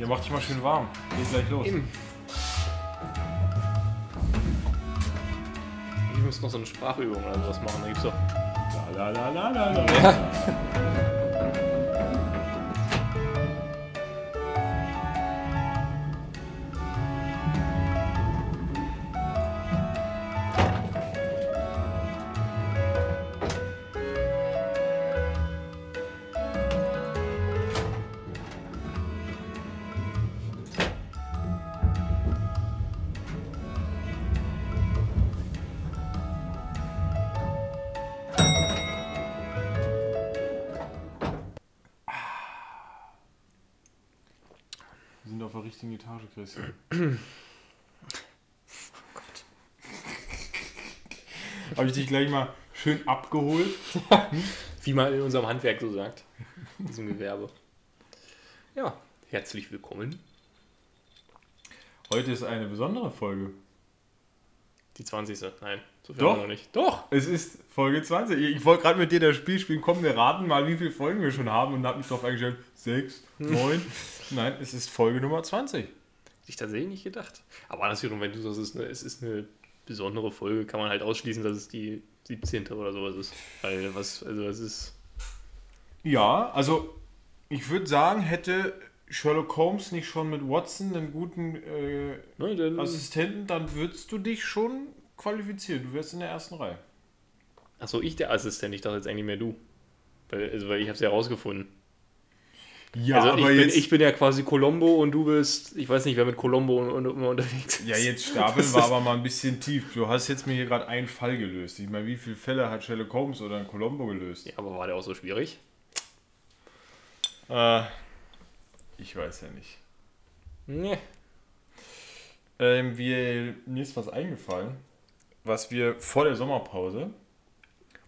Ja, mach dich mal schön warm. Geht gleich los. Eben. Ich muss noch so eine Sprachübung oder sowas machen. Da gibt's doch. La, la, la, la, la, la. Wir richtigen Etage, Christian. Habe ich dich gleich mal schön abgeholt? Wie man in unserem Handwerk so sagt. In diesem Gewerbe. Ja, herzlich willkommen. Heute ist eine besondere Folge. Die 20. Nein, so viel Doch. haben wir noch nicht. Doch! Es ist Folge 20. Ich wollte gerade mit dir das Spiel spielen. Komm, wir raten mal, wie viele Folgen wir schon haben und habe mich darauf eingestellt. Sechs, neun. Nein, es ist Folge Nummer 20. Ich tatsächlich nicht gedacht. Aber das wiederum, wenn du sagst, es ist, eine, es ist eine besondere Folge, kann man halt ausschließen, dass es die 17. oder sowas ist. Weil was, also es ist. Ja, also ich würde sagen, hätte Sherlock Holmes nicht schon mit Watson einen guten äh, denn, Assistenten, dann würdest du dich schon qualifizieren. Du wärst in der ersten Reihe. Achso, ich der Assistent, ich dachte jetzt eigentlich mehr du. Weil, also, weil ich habe es ja rausgefunden. Ja, also ich bin, ich bin ja quasi Colombo und du bist, ich weiß nicht, wer mit Colombo und, und, immer unterwegs ist. ja, jetzt Stapel war aber mal ein bisschen tief. Du hast jetzt mir hier gerade einen Fall gelöst. Ich meine, wie viele Fälle hat Sherlock Holmes oder ein Colombo gelöst? Ja, aber war der auch so schwierig? Äh, ich weiß ja nicht. Nee. Ähm, wir, mir ist was eingefallen, was wir vor der Sommerpause,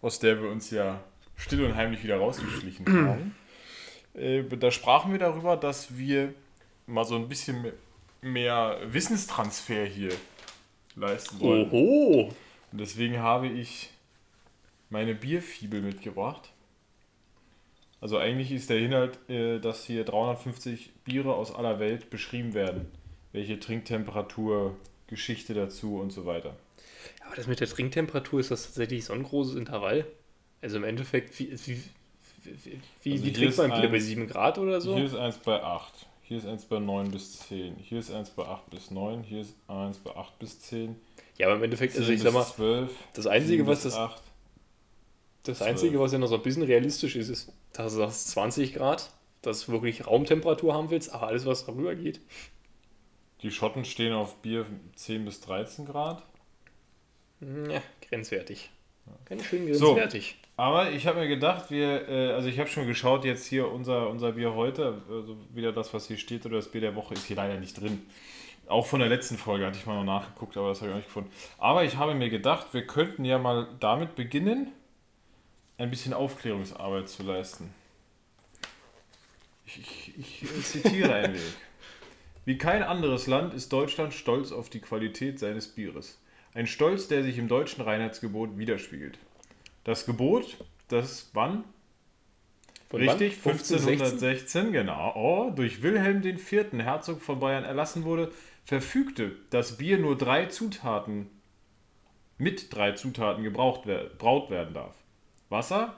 aus der wir uns ja still und heimlich wieder rausgeschlichen haben, äh, da sprachen wir darüber, dass wir mal so ein bisschen mehr, Wissenstransfer hier leisten wollen. Oho! Und deswegen habe ich meine Bierfibel mitgebracht. Also eigentlich ist der Inhalt, äh, dass hier 350 Biere aus aller Welt beschrieben werden. Welche Trinktemperatur, Geschichte dazu und so weiter. Aber das mit der Trinktemperatur ist das tatsächlich so ein großes Intervall? Also im Endeffekt, wie, wie, wie, Also wie trinkt man Bier? Bei 7 Grad oder so? Hier ist eins bei 8. Hier ist eins bei 9 bis 10. Hier ist eins bei 8 bis 9. Hier ist eins bei 8 bis 10. Ja, aber im Endeffekt, 10 also ich sag mal, 12. das Einzige, 7 was das, 8. das Einzige, was ja noch so ein bisschen realistisch ist, ist, dass du sagst 20 Grad, dass du wirklich Raumtemperatur haben willst, aber alles, was darüber geht. Die Schotten stehen auf Bier 10 bis 13 Grad. Ja, grenzwertig. Ganz schön So. Aber ich habe mir gedacht, wir, äh, also ich habe schon geschaut, jetzt hier unser, unser Bier heute, also wieder das, was hier steht, oder das Bier der Woche, ist hier leider nicht drin. Auch von der letzten Folge hatte ich mal noch nachgeguckt, aber das habe ich auch nicht gefunden. Aber ich habe mir gedacht, wir könnten ja mal damit beginnen, ein bisschen Aufklärungsarbeit zu leisten. Ich, ich, ich zitiere ein wenig. Wie kein anderes Land ist Deutschland stolz auf die Qualität seines Bieres. Ein Stolz, der sich im deutschen Reinheitsgebot widerspiegelt. Das Gebot, das wann? Von Richtig, wann? 15, 16? 1516, genau, oh, durch Wilhelm IV., Herzog von Bayern, erlassen wurde, verfügte, dass Bier nur drei Zutaten, mit drei Zutaten gebraucht braut werden darf. Wasser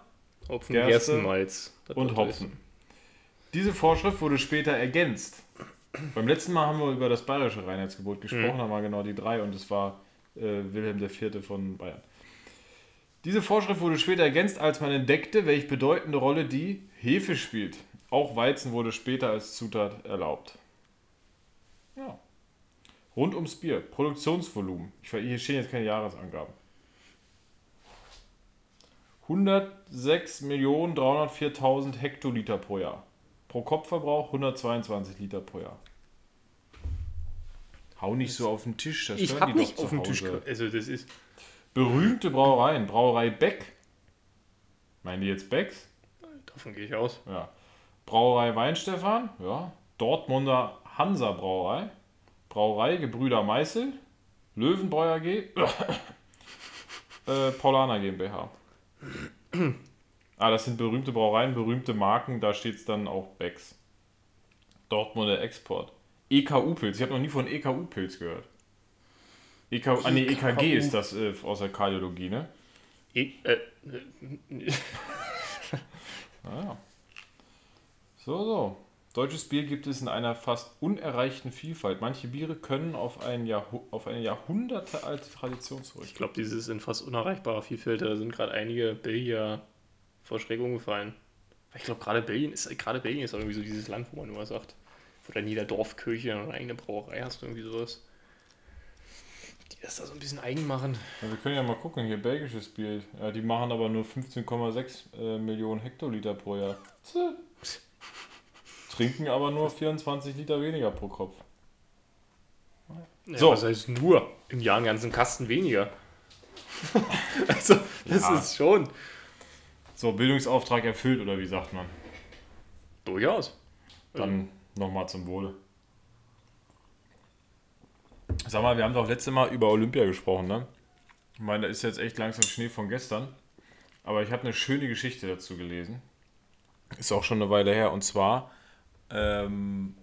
Hopfen, Gerste Gerstenmalz. Und Hopfen. Diese Vorschrift wurde später ergänzt. Beim letzten Mal haben wir über das bayerische Reinheitsgebot gesprochen, da waren genau die drei und es war äh, Wilhelm IV. von Bayern. Diese Vorschrift wurde später ergänzt, als man entdeckte, welche bedeutende Rolle die Hefe spielt. Auch Weizen wurde später als Zutat erlaubt. Ja. Rund ums Bier. Produktionsvolumen. Ich, hier stehen jetzt keine Jahresangaben. 106.304.000 Hektoliter pro Jahr. Pro Kopfverbrauch 122 Liter pro Jahr. Hau nicht so auf den Tisch, das Ich die nicht doch auf den Tisch. Also das ist. Berühmte Brauereien. Brauerei Beck. Meinen die jetzt Becks? Davon gehe ich aus. Ja. Brauerei Weinstefan. Ja. Dortmunder Hansa Brauerei. Brauerei Gebrüder Meißel. Löwenbräu AG. äh, Paulaner GmbH. ah, das sind berühmte Brauereien, berühmte Marken. Da steht es dann auch Becks. Dortmunder Export. EKU-Pilz. Ich habe noch nie von EKU-Pilz gehört. EK, ah, nee, EKG ist das äh, aus der Kardiologie, ne? E äh, Ah. So, so. Deutsches Bier gibt es in einer fast unerreichten Vielfalt. Manche Biere können auf, ein Jahrhu auf eine jahrhundertealte Tradition zurück. ich glaube, dieses in fast unerreichbarer Vielfalt, da sind gerade einige Belgier vor Schreckung gefallen. Weil Ich glaube, gerade Belgien ist gerade Belgien ist auch irgendwie so dieses Land, wo man nur sagt, wo dann jeder Dorfkirche eine eigene Brauerei hast, irgendwie sowas. Die das da so ein bisschen eigen machen. Ja, wir können ja mal gucken, hier belgisches Bier. Ja, die machen aber nur 15,6 äh, Millionen Hektoliter pro Jahr. Trinken aber nur 24 Liter weniger pro Kopf. Ja, So. Was heißt nur? Im Jahr einen ganzen Kasten weniger. also, das Ja. ist schon. So, Bildungsauftrag erfüllt, oder wie sagt man? Durchaus. Dann nochmal zum Wohle. Sag mal, wir haben doch letzte Mal über Olympia gesprochen, ne? Ich meine, da ist jetzt echt langsam Schnee von gestern. Aber ich habe eine schöne Geschichte dazu gelesen. Ist auch schon eine Weile her. Und zwar ähm,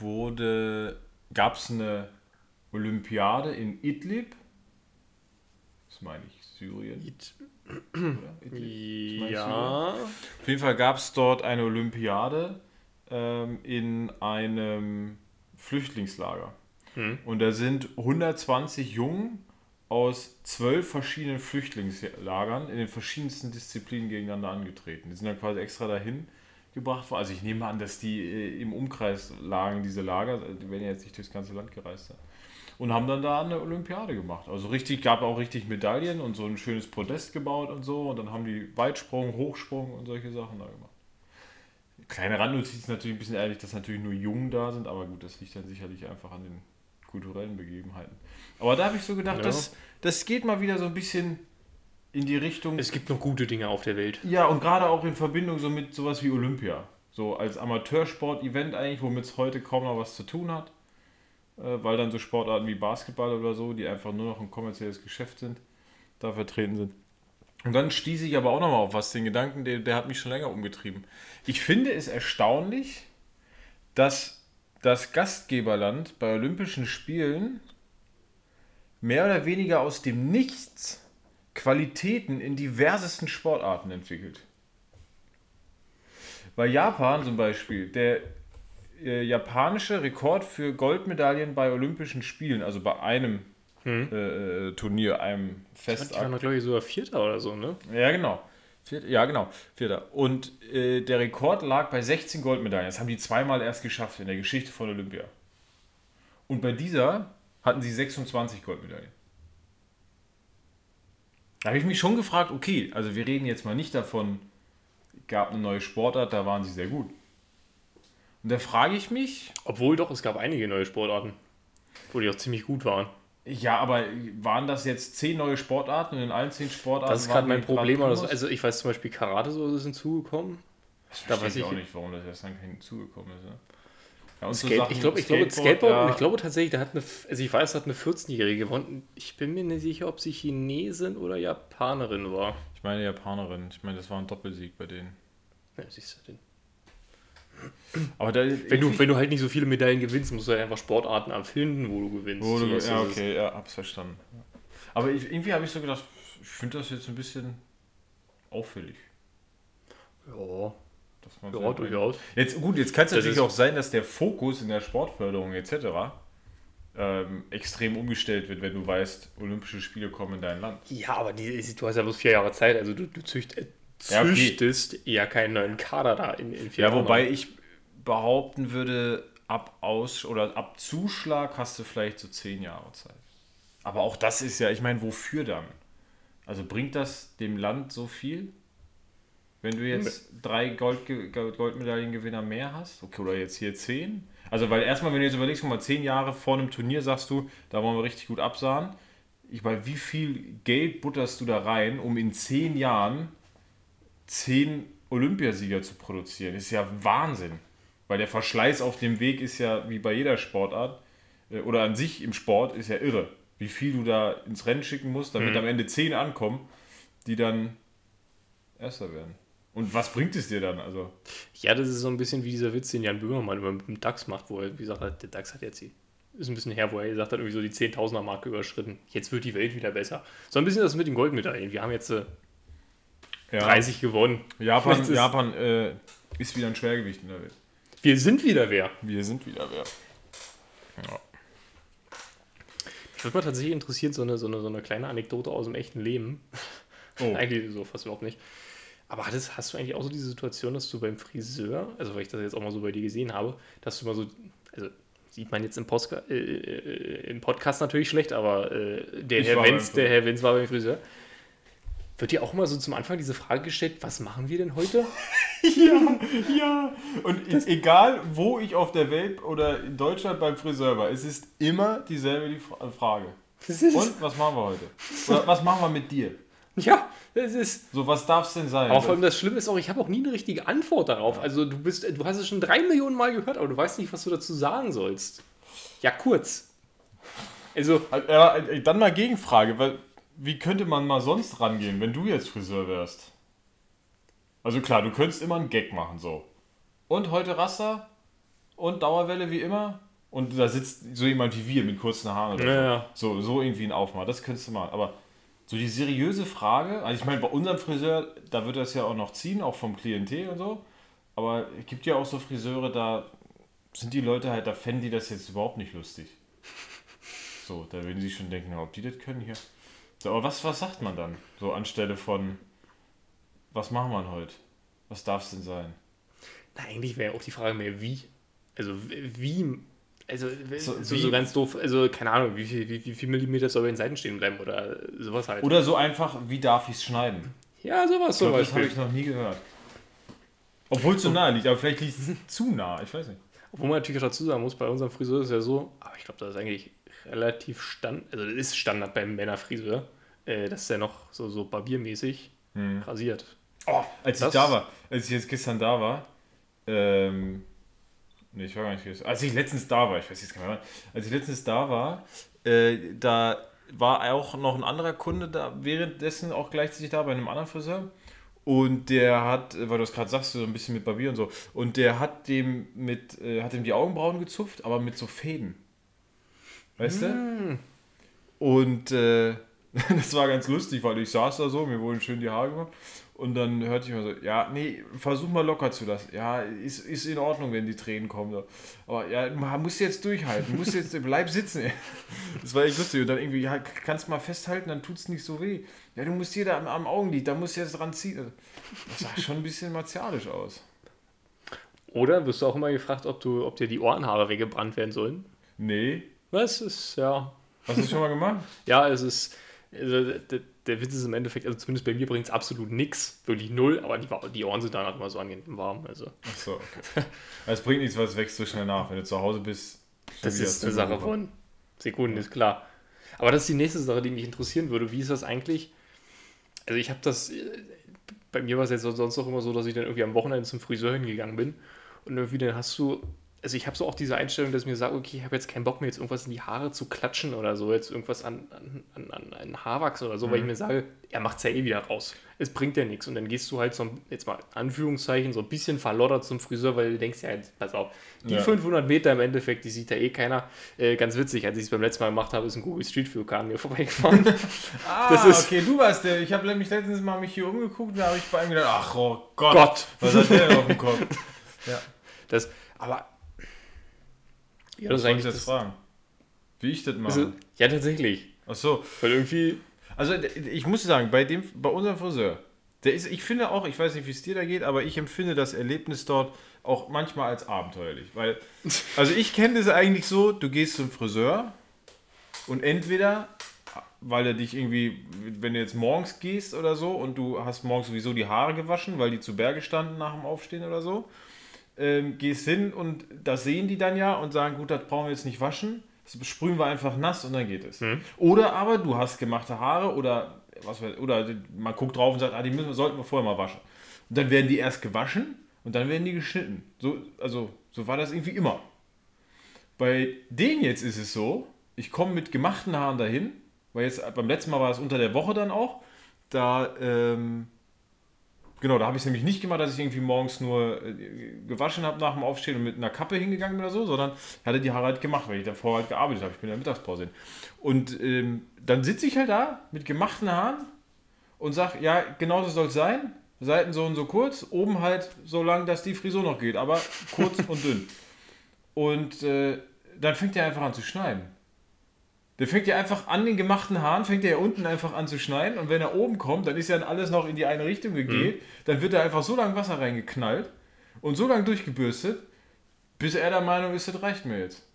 wurde, gab es eine Olympiade in Idlib. Das meine ich, Syrien. Oder? Idlib. Ja. Auf jeden Fall gab es dort eine Olympiade ähm, in einem Flüchtlingslager. Hm. Und da sind 120 Jungen aus zwölf verschiedenen Flüchtlingslagern in den verschiedensten Disziplinen gegeneinander angetreten. Die sind dann quasi extra dahin gebracht worden. Also ich nehme an, dass die äh, im Umkreis lagen, diese Lager. Die werden ja jetzt nicht durchs ganze Land gereist sein. Und haben dann da eine Olympiade gemacht. Also richtig, gab auch richtig Medaillen und so ein schönes Podest gebaut und so. Und dann haben die Weitsprung, Hochsprung und solche Sachen da gemacht. Kleine Randnotiz ist natürlich ein bisschen ehrlich, dass natürlich nur Jungen da sind, aber gut, das liegt dann sicherlich einfach an den kulturellen Begebenheiten. Aber da habe ich so gedacht, Ja. das, das geht mal wieder so ein bisschen in die Richtung. Es gibt noch gute Dinge auf der Welt. Ja, und gerade auch in Verbindung so mit sowas wie Olympia. So als Amateursport-Event eigentlich, womit es heute kaum noch was zu tun hat. Äh, weil dann so Sportarten wie Basketball oder so, die einfach nur noch ein kommerzielles Geschäft sind, da vertreten sind. Und dann stieß ich aber auch nochmal auf was, den Gedanken, der, der hat mich schon länger umgetrieben. Ich finde es erstaunlich, dass das Gastgeberland bei Olympischen Spielen mehr oder weniger aus dem Nichts Qualitäten in diversesten Sportarten entwickelt. Bei Japan zum Beispiel, der äh, japanische Rekord für Goldmedaillen bei Olympischen Spielen, also bei einem Hm. äh, äh, Turnier, einem Ich war noch, glaube ich, sogar Vierter oder so, ne? Ja, genau. Vierter, ja, genau. Vierter. Und äh, der Rekord lag bei 16 Goldmedaillen. Das haben die zweimal erst geschafft in der Geschichte von Olympia. Und bei dieser hatten sie 26 Goldmedaillen. Da habe ich mich schon gefragt, okay, also wir reden jetzt mal nicht davon, gab eine neue Sportart, da waren sie sehr gut. Und da frage ich mich, Obwohl doch, es gab einige neue Sportarten, wo die auch ziemlich gut waren. Ja, aber waren das jetzt zehn neue Sportarten und in allen zehn Sportarten Das ist gerade mein Problem. Primus? Also, also ich weiß zum Beispiel Karate so ist hinzugekommen. Das Da weiß ich auch nicht, warum das erst dann hinzugekommen ist. Ne? Ja, so Skate, Sachen- ich glaube, ich glaube, Skateboard, ja. ich glaube tatsächlich, da hat eine, also ich weiß, da hat eine 14-Jährige gewonnen. Ich bin mir nicht sicher, ob sie Chinesin oder Japanerin war. Ich meine Japanerin. Ich meine, das war ein Doppelsieg bei denen. Ja, siehst du den. Aber da, Wenn du, wenn du halt nicht so viele Medaillen gewinnst, musst du halt einfach Sportarten erfinden, wo du gewinnst. wo du, ja, okay, ja, hab's verstanden. Ja. Aber ich, irgendwie habe ich so gedacht, ich finde das jetzt ein bisschen auffällig. Ja, Dass man ja, so- durchaus. Jetzt gut, jetzt kann es Das natürlich auch sein, dass der Fokus in der Sportförderung etc. Ähm, extrem umgestellt wird, wenn du weißt, Olympische Spiele kommen in dein Land. Ja, aber die, du hast ja bloß vier Jahre Zeit, also du, du zücht, äh, Ja, okay. züchtest ja keinen neuen Kader da in, in vier Ja, Jahren. wobei ich behaupten würde, ab Aus oder ab Zuschlag hast du vielleicht so zehn Jahre Zeit. Aber auch das ist ja, ich meine, wofür dann? Also bringt das dem Land so viel? Wenn du jetzt drei Gold, Goldmedaillengewinner mehr hast? Okay, oder jetzt hier zehn? Also, weil erstmal, wenn du jetzt überlegst, guck mal, zehn Jahre vor einem Turnier sagst du, da wollen wir richtig gut absahen. Ich meine, wie viel Geld butterst du da rein, um in zehn Jahren zehn Olympiasieger zu produzieren? Das ist ja Wahnsinn. Weil der Verschleiß auf dem Weg ist ja wie bei jeder Sportart äh, oder an sich im Sport ist ja irre. Wie viel du da ins Rennen schicken musst, damit Mhm. am Ende zehn ankommen, die dann Erster werden. Und was bringt es dir dann? Also, Ja, das ist so ein bisschen wie dieser Witz, den Jan Böhmermann über mit dem DAX macht, wo er, wie gesagt hat, der DAX hat jetzt die, ist ein bisschen her, wo er gesagt hat, irgendwie so die 10.000er Marke überschritten. Jetzt wird die Welt wieder besser. So ein bisschen das mit den Goldmedaillen. Wir haben jetzt äh, ja, 30 gewonnen. Japan, Japan äh, ist wieder ein Schwergewicht in der Welt. Wir sind wieder wer. Wir sind wieder wer. Ja. Mich würde mal tatsächlich interessieren, so eine, so, eine, so eine kleine Anekdote aus dem echten Leben. Oh. Eigentlich so fast überhaupt nicht. Aber hattest, hast du eigentlich auch so diese Situation, dass du beim Friseur, also weil ich das jetzt auch mal so bei dir gesehen habe, dass du mal so, also sieht man jetzt im, Postka äh, äh, im Podcast natürlich schlecht, aber äh, der, Ich Herr Wenz, der Herr Wenz war beim Friseur. Wird dir auch immer so zum Anfang diese Frage gestellt, was machen wir denn heute? Ja, ja. Und e- egal, wo ich auf der Welt oder in Deutschland beim Friseur war, es ist immer dieselbe die Fra- Frage. Das Und was machen wir heute? Oder was machen wir mit dir? ja, das ist. So, was darf es denn sein? Aber vor allem das Schlimme ist auch, ich habe auch nie eine richtige Antwort darauf. Also du bist, du hast es schon drei Millionen Mal gehört, aber du weißt nicht, was du dazu sagen sollst. Ja, kurz. Also, Ja, äh, dann mal Gegenfrage, weil wie könnte man mal sonst rangehen, wenn du jetzt Friseur wärst? Also klar, du könntest immer einen Gag machen, so. Und heute Raster und Dauerwelle wie immer. Und da sitzt so jemand wie wir mit kurzen Haaren. Oder Ja, ja. so. so, so irgendwie ein Aufmaß, das könntest du machen. Aber so die seriöse Frage, also ich meine, bei unserem Friseur, da wird das ja auch noch ziehen, auch vom Klientel und so. Aber es gibt ja auch so Friseure, da sind die Leute halt, da fänden die das jetzt überhaupt nicht lustig. So, da würden sie schon denken, ob die das können hier. So, aber was, was sagt man dann? So anstelle von, was machen wir heute? Was darf es denn sein? na, eigentlich wäre auch die Frage mehr, wie. Also, wie. Also, So, so, so, wie- ganz doof. Also, keine Ahnung, wie viel, wie, wie viel Millimeter soll bei den Seiten stehen bleiben oder sowas halt. Oder so einfach, wie darf ich es schneiden? ja, sowas glaub, das habe ich noch nie gehört. Obwohl es so nahe liegt, aber vielleicht liegt es zu nah, ich weiß nicht. Obwohl man natürlich auch dazu sagen muss, bei unserem Friseur ist es ja so, aber ich glaube, das ist eigentlich relativ Stand, also das ist Standard beim Männerfriseur, äh, dass der noch so, so barbiermäßig rasiert. Oh, als Das- ich da war, als ich jetzt gestern da war, ähm, nee, ich war gar nicht gestern, als ich letztens da war, ich weiß jetzt gar nicht mehr, als ich letztens da war, äh, da war auch noch ein anderer Kunde da, währenddessen auch gleichzeitig da bei einem anderen Friseur. Und der hat, weil du es gerade sagst, so ein bisschen mit Barbier und so, und der hat dem mit, äh, hat ihm die Augenbrauen gezupft, aber mit so Fäden. Weißt du? Und äh, das war ganz lustig, weil ich saß da so, mir wurden schön die Haare gemacht. Und dann hörte ich mal so, ja, nee, versuch mal locker zu lassen. Ja, ist, ist in Ordnung, wenn die Tränen kommen. So. Aber ja, man muss jetzt durchhalten, muss jetzt, bleib sitzen. Das war echt lustig. Und dann irgendwie, ja, kannst mal festhalten, dann tut's nicht so weh. Ja, du musst hier da am, am Augenlid, da musst du jetzt dran ziehen. Das sah schon ein bisschen martialisch aus. Oder wirst du auch immer gefragt, ob, du, ob dir die Ohrenhaare weggebrannt werden sollen? Nee. Was ist, ja. Hast du das schon mal gemacht? Ja, es ist. Also der, der Witz ist im Endeffekt, also zumindest bei mir bringt es absolut nichts, wirklich null, aber die, die Ohren sind dann halt immer so angenehm warm. Also, Ach so, okay. Es bringt nichts, weil es wächst so schnell nach. Wenn du zu Hause bist, das ist eine Sache von Sekunden, ist klar. Aber das ist die nächste Sache, die mich interessieren würde. Wie ist das eigentlich? Also, ich habe das. äh, Bei mir war es jetzt sonst auch immer so, dass ich dann irgendwie am Wochenende zum Friseur hingegangen bin und irgendwie dann hast du. Also, ich habe so auch diese Einstellung, dass ich mir sage, okay, ich habe jetzt keinen Bock mehr, jetzt irgendwas in die Haare zu klatschen oder so, jetzt irgendwas an, an, an, an, Haarwachs oder so, weil ich Mhm. mir sage, er macht es ja eh wieder raus. Es bringt ja nichts. Und dann gehst du halt so, ein- jetzt mal Anführungszeichen, so ein bisschen verloddert zum Friseur, weil du denkst ja, jetzt, pass auf, die Ja. 500 Meter im Endeffekt, die sieht da eh keiner. Äh, ganz witzig, als ich es beim letzten Mal gemacht habe, ist ein Google Street View Car an mir vorbeigefahren. Ah, Das ist- okay, du warst der. Ich habe mich letztens mal mich hier umgeguckt, da habe ich bei ihm gedacht, ach oh Gott, Gott. was hat der denn auf dem Kopf? Ja, Das, aber. Ja, das ist eigentlich. jetzt Das, fragen. Wie ich das also, mache. ja, tatsächlich. Ach so. Weil irgendwie. Also ich muss sagen, bei dem, bei unserem Friseur, der ist, ich finde auch, ich weiß nicht, wie es dir da geht, aber ich empfinde das Erlebnis dort auch manchmal als abenteuerlich. Weil, also ich kenne das eigentlich so, du gehst zum Friseur und entweder, weil er dich irgendwie, wenn du jetzt morgens gehst oder so und du hast morgens sowieso die Haare gewaschen, weil die zu Berge standen nach dem Aufstehen oder so, ähm, gehst hin und das sehen die dann ja und sagen, gut, das brauchen wir jetzt nicht waschen, das sprühen wir einfach nass und dann geht es. Oder aber du hast gemachte Haare oder was weiß, oder man guckt drauf und sagt, ah, die müssen, sollten wir vorher mal waschen. Und dann werden die erst gewaschen und dann werden die geschnitten. So, also, so war das irgendwie immer. Bei denen jetzt ist es so, ich komme mit gemachten Haaren dahin, weil jetzt beim letzten Mal war es unter der Woche dann auch, da ähm, Genau, da habe ich es nämlich nicht gemacht, dass ich irgendwie morgens nur äh, gewaschen habe nach dem Aufstehen und mit einer Kappe hingegangen bin oder so, sondern ich hatte die Haare halt gemacht, weil ich davor halt gearbeitet habe. Ich bin in der Mittagspause hin. Und ähm, dann sitze ich halt da mit gemachten Haaren und sage, ja, genau so soll es sein. Seiten so und so kurz, oben halt so lang, dass die Frisur noch geht, aber kurz und dünn. Und äh, dann fängt er einfach an zu schneiden. Der fängt ja einfach an den gemachten Haaren, fängt er ja unten einfach an zu schneiden und wenn er oben kommt, dann ist ja alles noch in die eine Richtung gegeben. Mhm. Dann wird da einfach so lange Wasser reingeknallt und so lange durchgebürstet, bis er der Meinung ist, das reicht mir jetzt.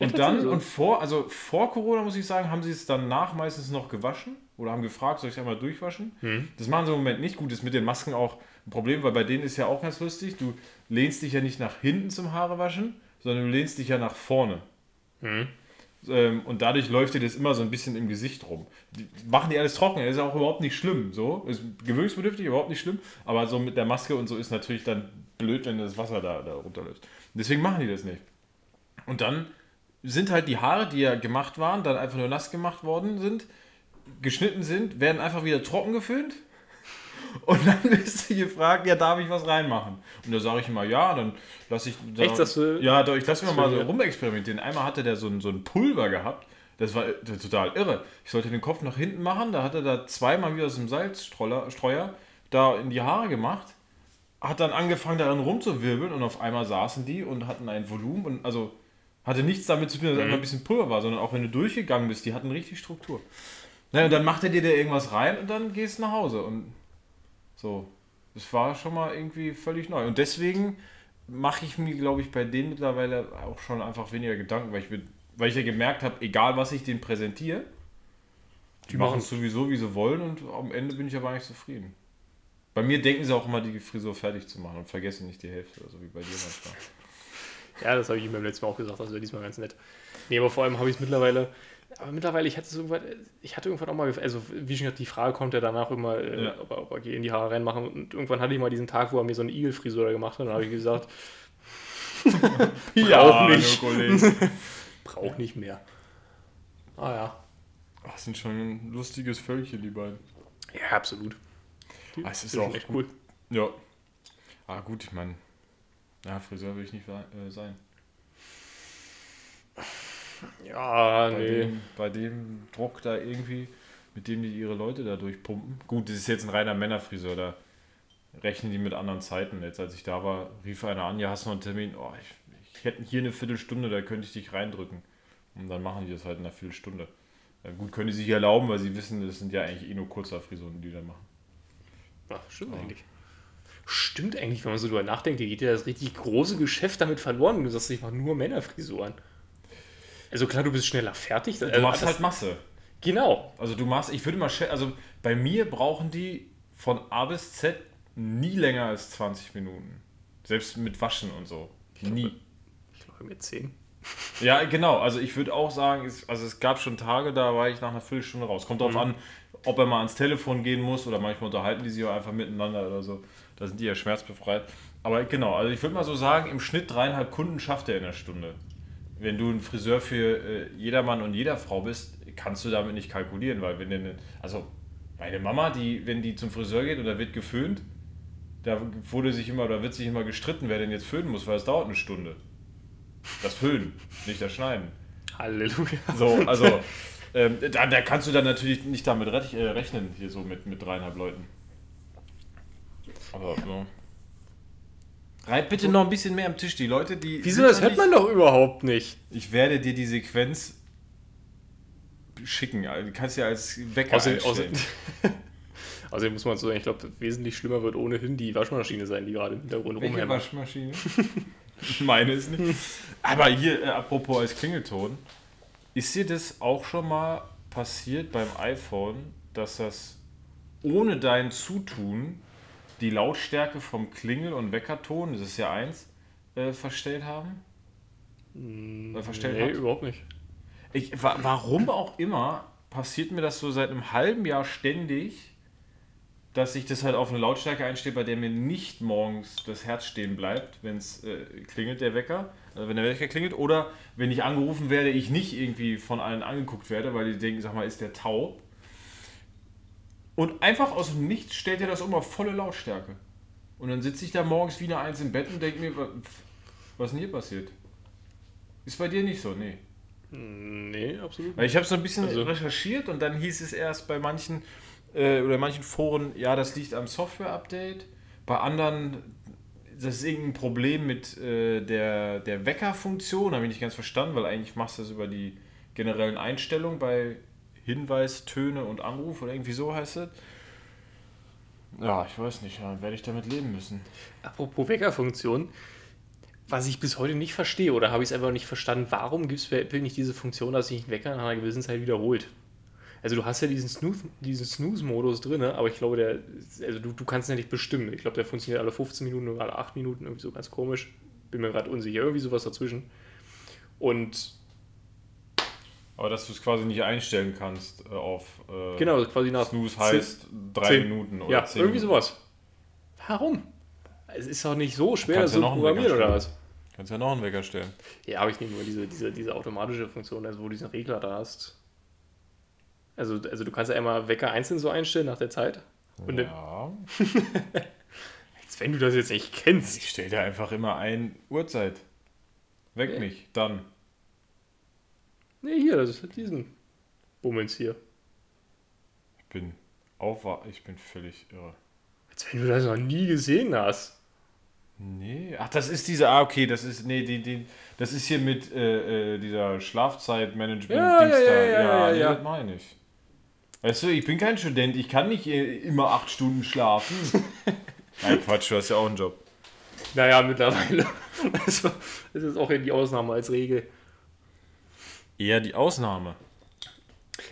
Und dann, und vor, also vor Corona muss ich sagen, haben sie es danach meistens noch gewaschen oder haben gefragt, soll ich es einmal durchwaschen? Mhm. Das machen sie im Moment nicht. Gut, ist mit den Masken auch ein Problem, weil bei denen ist ja auch ganz lustig. Du lehnst dich ja nicht nach hinten zum Haarewaschen, sondern du lehnst dich ja nach vorne. Mhm. Ähm, und dadurch läuft dir das immer so ein bisschen im Gesicht rum. Die machen die alles trocken, das ist auch überhaupt nicht schlimm. So. Ist gewöhnungsbedürftig, überhaupt nicht schlimm. Aber so mit der Maske und so ist natürlich dann blöd, wenn das Wasser da, da runterläuft. Deswegen machen die das nicht. Und dann sind halt die Haare, die ja gemacht waren, dann einfach nur nass gemacht worden sind, geschnitten sind, werden einfach wieder trocken geföhnt und dann bist du gefragt, ja, darf ich was reinmachen? Und da sage ich immer, ja, dann lasse ich. Da, Echt, dass du, ja, da, ich lasse mir mal so rumexperimentieren. Einmal hatte der so ein, so ein Pulver gehabt. Das war total irre. Ich sollte den Kopf nach hinten machen. Da hat er da zweimal wieder aus dem Salzstreuer da in die Haare gemacht. Hat dann angefangen, daran rumzuwirbeln und auf einmal saßen die und hatten ein Volumen und also hatte nichts damit zu tun, dass mhm. einfach ein bisschen Pulver war, sondern auch wenn du durchgegangen bist, die hatten richtig Struktur. Naja, und dann macht er dir da irgendwas rein und dann gehst du nach Hause. Und so, das war schon mal irgendwie völlig neu. Und deswegen mache ich mir, glaube ich, bei denen mittlerweile auch schon einfach weniger Gedanken, weil ich, bin, weil ich ja gemerkt habe, egal was ich denen präsentiere, die machen es sowieso, wie sie wollen und am Ende bin ich aber eigentlich zufrieden. Bei mir denken sie auch immer, die Frisur fertig zu machen und vergessen nicht die Hälfte, also wie bei dir manchmal. Ja, das habe ich ihm beim letzten Mal auch gesagt, das wäre diesmal ganz nett. Nee, aber vor allem habe ich es mittlerweile, aber mittlerweile, ich hatte so irgendwann, ich hatte irgendwann auch mal, also wie schon gesagt, die Frage kommt ja danach immer, äh, ja. ob, er, ob er in die Haare reinmachen. Und irgendwann hatte ich mal diesen Tag, wo er mir so eine Igelfrisur gemacht hat. Und dann habe ich gesagt, brauch nicht. brauch nicht mehr. Ah ja. Ach, sind schon ein lustiges Völkchen, die beiden. Ja, absolut. Die ah, es ist auch echt cool. Ja. Ah, gut, ich meine, ja, Friseur will ich nicht äh, sein. Ja, bei nee. Dem, bei dem Druck da irgendwie, mit dem die ihre Leute da durchpumpen. Gut, das ist jetzt ein reiner Männerfriseur, da rechnen die mit anderen Zeiten. Jetzt, als ich da war, rief einer an, ja, hast du noch einen Termin? Oh, ich, ich hätte hier eine Viertelstunde, da könnte ich dich reindrücken. Und dann machen die das halt in einer Viertelstunde. Ja, gut, können die sich erlauben, weil sie wissen, das sind ja eigentlich eh nur kurzer Frisuren, die da machen. Ach, stimmt ja. eigentlich. Stimmt eigentlich, wenn man so drüber nachdenkt, hier geht ja das richtig große Geschäft damit verloren. Du sagst, ich mache nur Männerfrisuren. Also klar, du bist schneller fertig. Du also, machst halt Masse. Genau. Also du machst, ich würde mal, also bei mir brauchen die von A bis Z nie länger als 20 Minuten. Selbst mit Waschen und so. Glaube, nie. Ich glaube mit 10. Ja, genau. Also ich würde auch sagen, es, also es gab schon Tage, da war ich nach einer Viertelstunde raus. Kommt darauf mhm. an, ob er mal ans Telefon gehen muss oder manchmal unterhalten die sich auch einfach miteinander oder so. Da sind die ja schmerzbefreit. Aber genau, also ich würde mal so sagen, im Schnitt dreieinhalb Kunden schafft er in einer Stunde wenn du ein Friseur für äh, jedermann und jeder Frau bist, kannst du damit nicht kalkulieren, weil wenn denn, also meine Mama, die, wenn die zum Friseur geht oder wird geföhnt, da wurde sich immer oder wird sich immer gestritten, wer denn jetzt föhnen muss, weil es dauert eine Stunde. Das Föhnen, nicht das Schneiden. Halleluja. So, also ähm, da, da, kannst du dann natürlich nicht damit äh, rechnen, hier so mit, mit dreieinhalb Leuten. Aber so. Reib bitte noch ein bisschen mehr am Tisch, die Leute, die. Wieso, das hört man doch überhaupt nicht. Ich werde dir die Sequenz schicken. Du kannst ja als Wecker außer, einstellen. Außer, außerdem muss man so, ich glaube, wesentlich schlimmer wird ohnehin die Waschmaschine sein, die gerade im Hintergrund rumhämmert. Waschmaschine? Meine ist nicht. Aber hier, äh, apropos als Klingelton, ist dir das auch schon mal passiert beim iPhone, dass das ohne dein Zutun die Lautstärke vom Klingel- und Weckerton, das ist ja eins, äh, verstellt haben? Oder verstellt nee, hat? überhaupt nicht. Ich, warum auch immer passiert mir das so seit einem halben Jahr ständig, dass ich das halt auf eine Lautstärke einstelle, bei der mir nicht morgens das Herz stehen bleibt, wenn es äh, klingelt, der Wecker, also wenn der Wecker klingelt, oder wenn ich angerufen werde, ich nicht irgendwie von allen angeguckt werde, weil die denken, sag mal, ist der taub. Und einfach aus dem Nichts stellt er das um auf volle Lautstärke. Und dann sitze ich da morgens wie eine Eins im Bett und denke mir, wa- was ist denn hier passiert? Ist bei dir nicht so, nee. Nee, absolut Weil ich habe so ein bisschen Also- recherchiert und dann hieß es erst bei manchen äh, oder manchen Foren, ja, das liegt am Software-Update. Bei anderen, das ist irgendein Problem mit äh, der, der Wecker-Funktion. Habe ich nicht ganz verstanden, weil eigentlich machst du das über die generellen Einstellungen bei Hinweis, Töne und Anruf oder irgendwie so heißt es. Ja, ich weiß nicht, dann werde ich damit leben müssen. Apropos Weckerfunktion, was ich bis heute nicht verstehe, oder habe ich es einfach nicht verstanden, warum gibt es bei Apple nicht diese Funktion, dass sich ein Wecker nach einer gewissen Zeit wiederholt? Also du hast ja diesen Snooze- diesen Snooze-Modus drin, aber ich glaube, der, also du, du kannst ihn ja nicht bestimmen. Ich glaube, der funktioniert alle 15 Minuten oder alle 8 Minuten, irgendwie so ganz komisch. Bin mir gerade unsicher, irgendwie sowas dazwischen. Und Aber dass du es quasi nicht einstellen kannst äh, auf äh, genau, quasi nach Snooze heißt drei zehn- Minuten oder Ja, zehn irgendwie Minuten. sowas. Warum? Es ist doch nicht so schwer, das ja zu noch einen programmieren, Wecker oder stellen. was? Kannst ja noch einen Wecker stellen. Ja, aber ich nehme nur diese, diese, diese automatische Funktion, also wo du diesen Regler da hast. Also, also du kannst ja einmal Wecker einzeln so einstellen nach der Zeit. Und ja. als wenn du das jetzt nicht kennst. Ich stelle dir einfach immer ein Uhrzeit. Weck Okay. mich, dann. Nee, hier, das ist diesen Bummens hier. Ich bin aufwa ich bin völlig irre. Als wenn du das noch nie gesehen hast. Nee, ach, das ist diese, ah, okay, das ist, nee, die, die, das ist hier mit äh, äh, dieser Schlafzeitmanagement-Dings Ja, ja, da. ja, ja, ja, ja. das meine ich. Weißt du, ich bin kein Student, ich kann nicht äh, immer acht Stunden schlafen. Nein, Quatsch, du hast ja auch einen Job. Naja, mittlerweile. Also, das ist auch eher die Ausnahme als Regel. Eher die Ausnahme.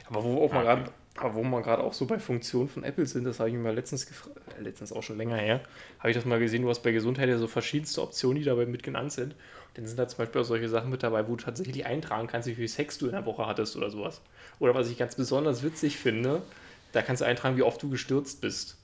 Aber wo auch mal Okay. gerade, aber wo man gerade auch so bei Funktionen von Apple sind, das habe ich mir letztens gefragt, äh, letztens auch schon länger her, habe ich das mal gesehen, du hast bei Gesundheit ja so verschiedenste Optionen, die dabei mit genannt sind. Und dann sind da zum Beispiel auch solche Sachen mit dabei, wo du tatsächlich eintragen kannst, wie viel Sex du in der Woche hattest oder sowas. Oder was ich ganz besonders witzig finde, da kannst du eintragen, wie oft du gestürzt bist.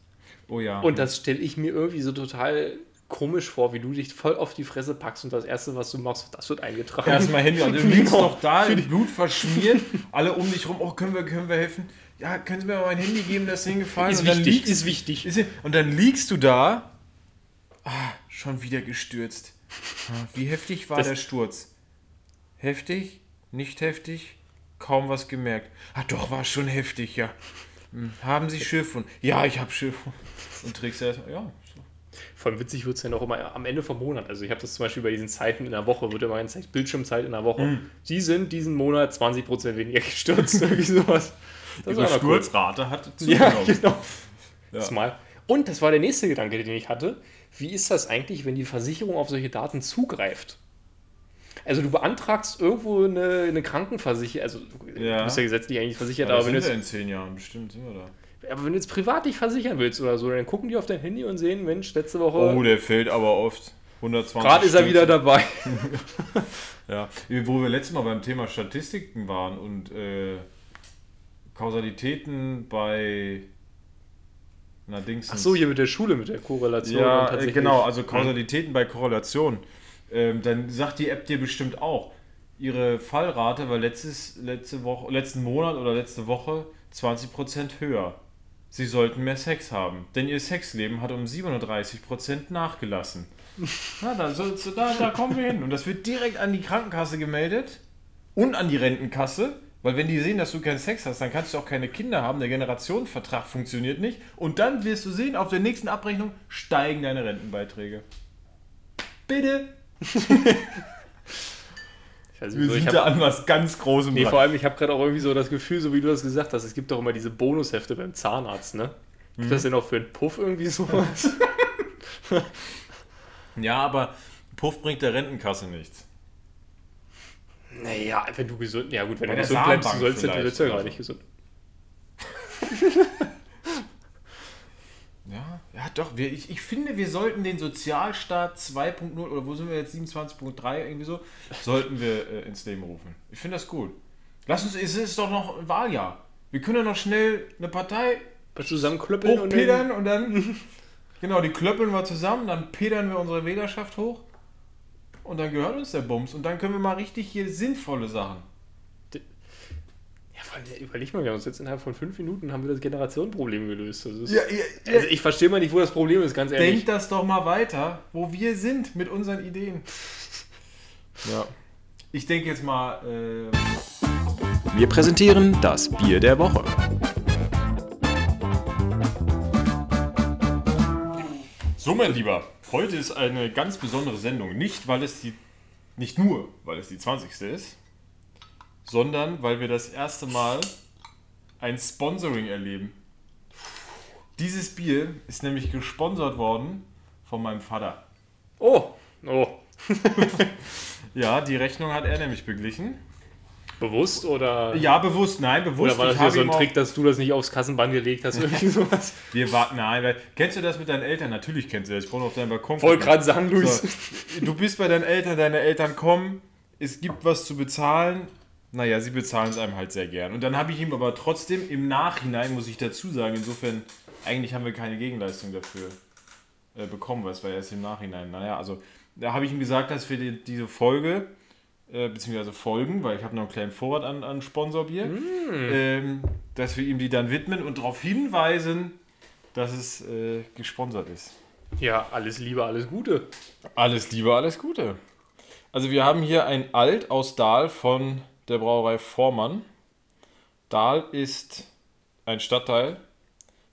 Oh ja. Und das stelle ich mir irgendwie so total komisch vor, wie du dich voll auf die Fresse packst und das Erste, was du machst, das wird eingetragen. Erstmal Handy und du liegst Genau. noch da, Blut verschmiert, alle um dich rum, oh, können wir, können wir helfen? Ja, können Sie mir mal mein Handy geben, das ist hingefallen? ist und dann wichtig, liegst, ist wichtig. ist, und dann liegst du da, ah, schon wieder gestürzt. Ah, Wie heftig war Das- der Sturz? Heftig? Nicht heftig? Kaum was gemerkt. Ah, doch, war schon heftig, ja. Hm, Haben Sie Schiffwunden? Ja, ich habe Schiffwunden. Und trägst du erstmal, ja. Allem witzig wird es ja noch immer am Ende vom Monat. Also ich habe das zum Beispiel bei diesen Zeiten in der Woche, wird immer gezeigt, Bildschirmzeit in der Woche. Mhm. Sie sind diesen Monat 20% weniger gestürzt, irgendwie sowas. Das Ihre noch cool. Sturzrate hat Ja, zugenommen. genau. Ja. Das mal. Und das war der nächste Gedanke, den ich hatte. Wie ist das eigentlich, wenn die Versicherung auf solche Daten zugreift? Also du beantragst irgendwo eine, eine Krankenversicherung, also Ja. du bist ja gesetzlich eigentlich versichert, Ja, aber das wenn, du sind jetzt, in zehn Jahren, bestimmt sind wir da. Aber wenn du jetzt privat dich versichern willst oder so, dann gucken die auf dein Handy und sehen, Mensch, letzte Woche, Oh, der fällt aber oft. 120 gerade ist er wieder dabei. Ja, wo wir letztes Mal beim Thema Statistiken waren und äh, Kausalitäten bei na Dings. Ach so, hier mit der Schule, mit der Korrelation. Ja, äh, tatsächlich- genau, also Kausalitäten bei Korrelation. Ähm, dann sagt die App dir bestimmt auch, ihre Fallrate war letztes, letzte Woche, letzten Monat oder letzte Woche 20% höher. Sie sollten mehr Sex haben, denn ihr Sexleben hat um 37% nachgelassen. Na, da, du, da, da kommen wir hin. Und das wird direkt an die Krankenkasse gemeldet und an die Rentenkasse, weil wenn die sehen, dass du keinen Sex hast, dann kannst du auch keine Kinder haben, der Generationenvertrag funktioniert nicht. Und dann wirst du sehen, auf der nächsten Abrechnung steigen deine Rentenbeiträge. Bitte. Nicht, Wir ich sind hab, da an was ganz Großem nee, dran. vor allem, ich habe gerade auch irgendwie so das Gefühl, so wie du das gesagt hast, es gibt doch immer diese Bonushefte beim Zahnarzt, ne? Gibt Mhm. das denn auch für einen Puff irgendwie sowas? Ja, aber Puff bringt der Rentenkasse nichts. naja, wenn du gesund, ja gut, wenn Bei du gesund bleibst, sollst du bist ja gar so. nicht gesund. Ja, doch. Wir, ich, ich finde, wir sollten den Sozialstaat 2.0 oder wo sind wir jetzt 27.3 irgendwie so, sollten wir äh, ins Leben rufen. Ich finde das gut. Lass uns, es ist doch noch ein Wahljahr. Wir können ja noch schnell eine Partei zusammenklöppeln und hochpedern dann, und dann, genau, die klöppeln wir zusammen, dann pedern wir unsere Wählerschaft hoch und dann gehört uns der Bums und dann können wir mal richtig hier sinnvolle Sachen. Überleg mal, wir haben uns jetzt innerhalb von fünf Minuten haben wir das Generationenproblem gelöst. Das ist, Ja, ja, ja. also ich verstehe mal nicht, wo das Problem ist, ganz ehrlich. Denk das doch mal weiter, wo wir sind mit unseren Ideen. Ja. Ich denke jetzt mal, äh, Wir präsentieren das Bier der Woche. So, mein Lieber, heute ist eine ganz besondere Sendung. Nicht, weil es die, nicht nur, weil es die 20. ist, sondern weil wir das erste Mal ein Sponsoring erleben. Dieses Bier ist nämlich gesponsert worden von meinem Vater. Oh, oh. Ja, die Rechnung hat er nämlich beglichen. Bewusst oder, Ja, bewusst, nein, bewusst. oder war das habe so ein Trick, dass du das nicht aufs Kassenband gelegt hast? Irgendwie sowas? Wir warten, nein, weil, kennst du das mit deinen Eltern? Natürlich kennst du das. Ich wohne auf deinem Balkon. Wollte gerade sagen, Luis. So, du bist bei deinen Eltern, deine Eltern kommen, es gibt was zu bezahlen. Naja, sie bezahlen es einem halt sehr gern. Und dann habe ich ihm aber trotzdem im Nachhinein, muss ich dazu sagen, insofern, eigentlich haben wir keine Gegenleistung dafür äh, bekommen, weil es war erst im Nachhinein. Naja, also da habe ich ihm gesagt, dass wir die, diese Folge, äh, beziehungsweise Folgen, weil ich habe noch einen kleinen Vorrat an, an Sponsorbier, ähm, dass wir ihm die dann widmen und darauf hinweisen, dass es äh, gesponsert ist. Ja, alles Liebe, alles Gute. Alles Liebe, alles Gute. Also wir haben hier ein Alt aus Dahl von der Brauerei Vormann. Dahl ist ein Stadtteil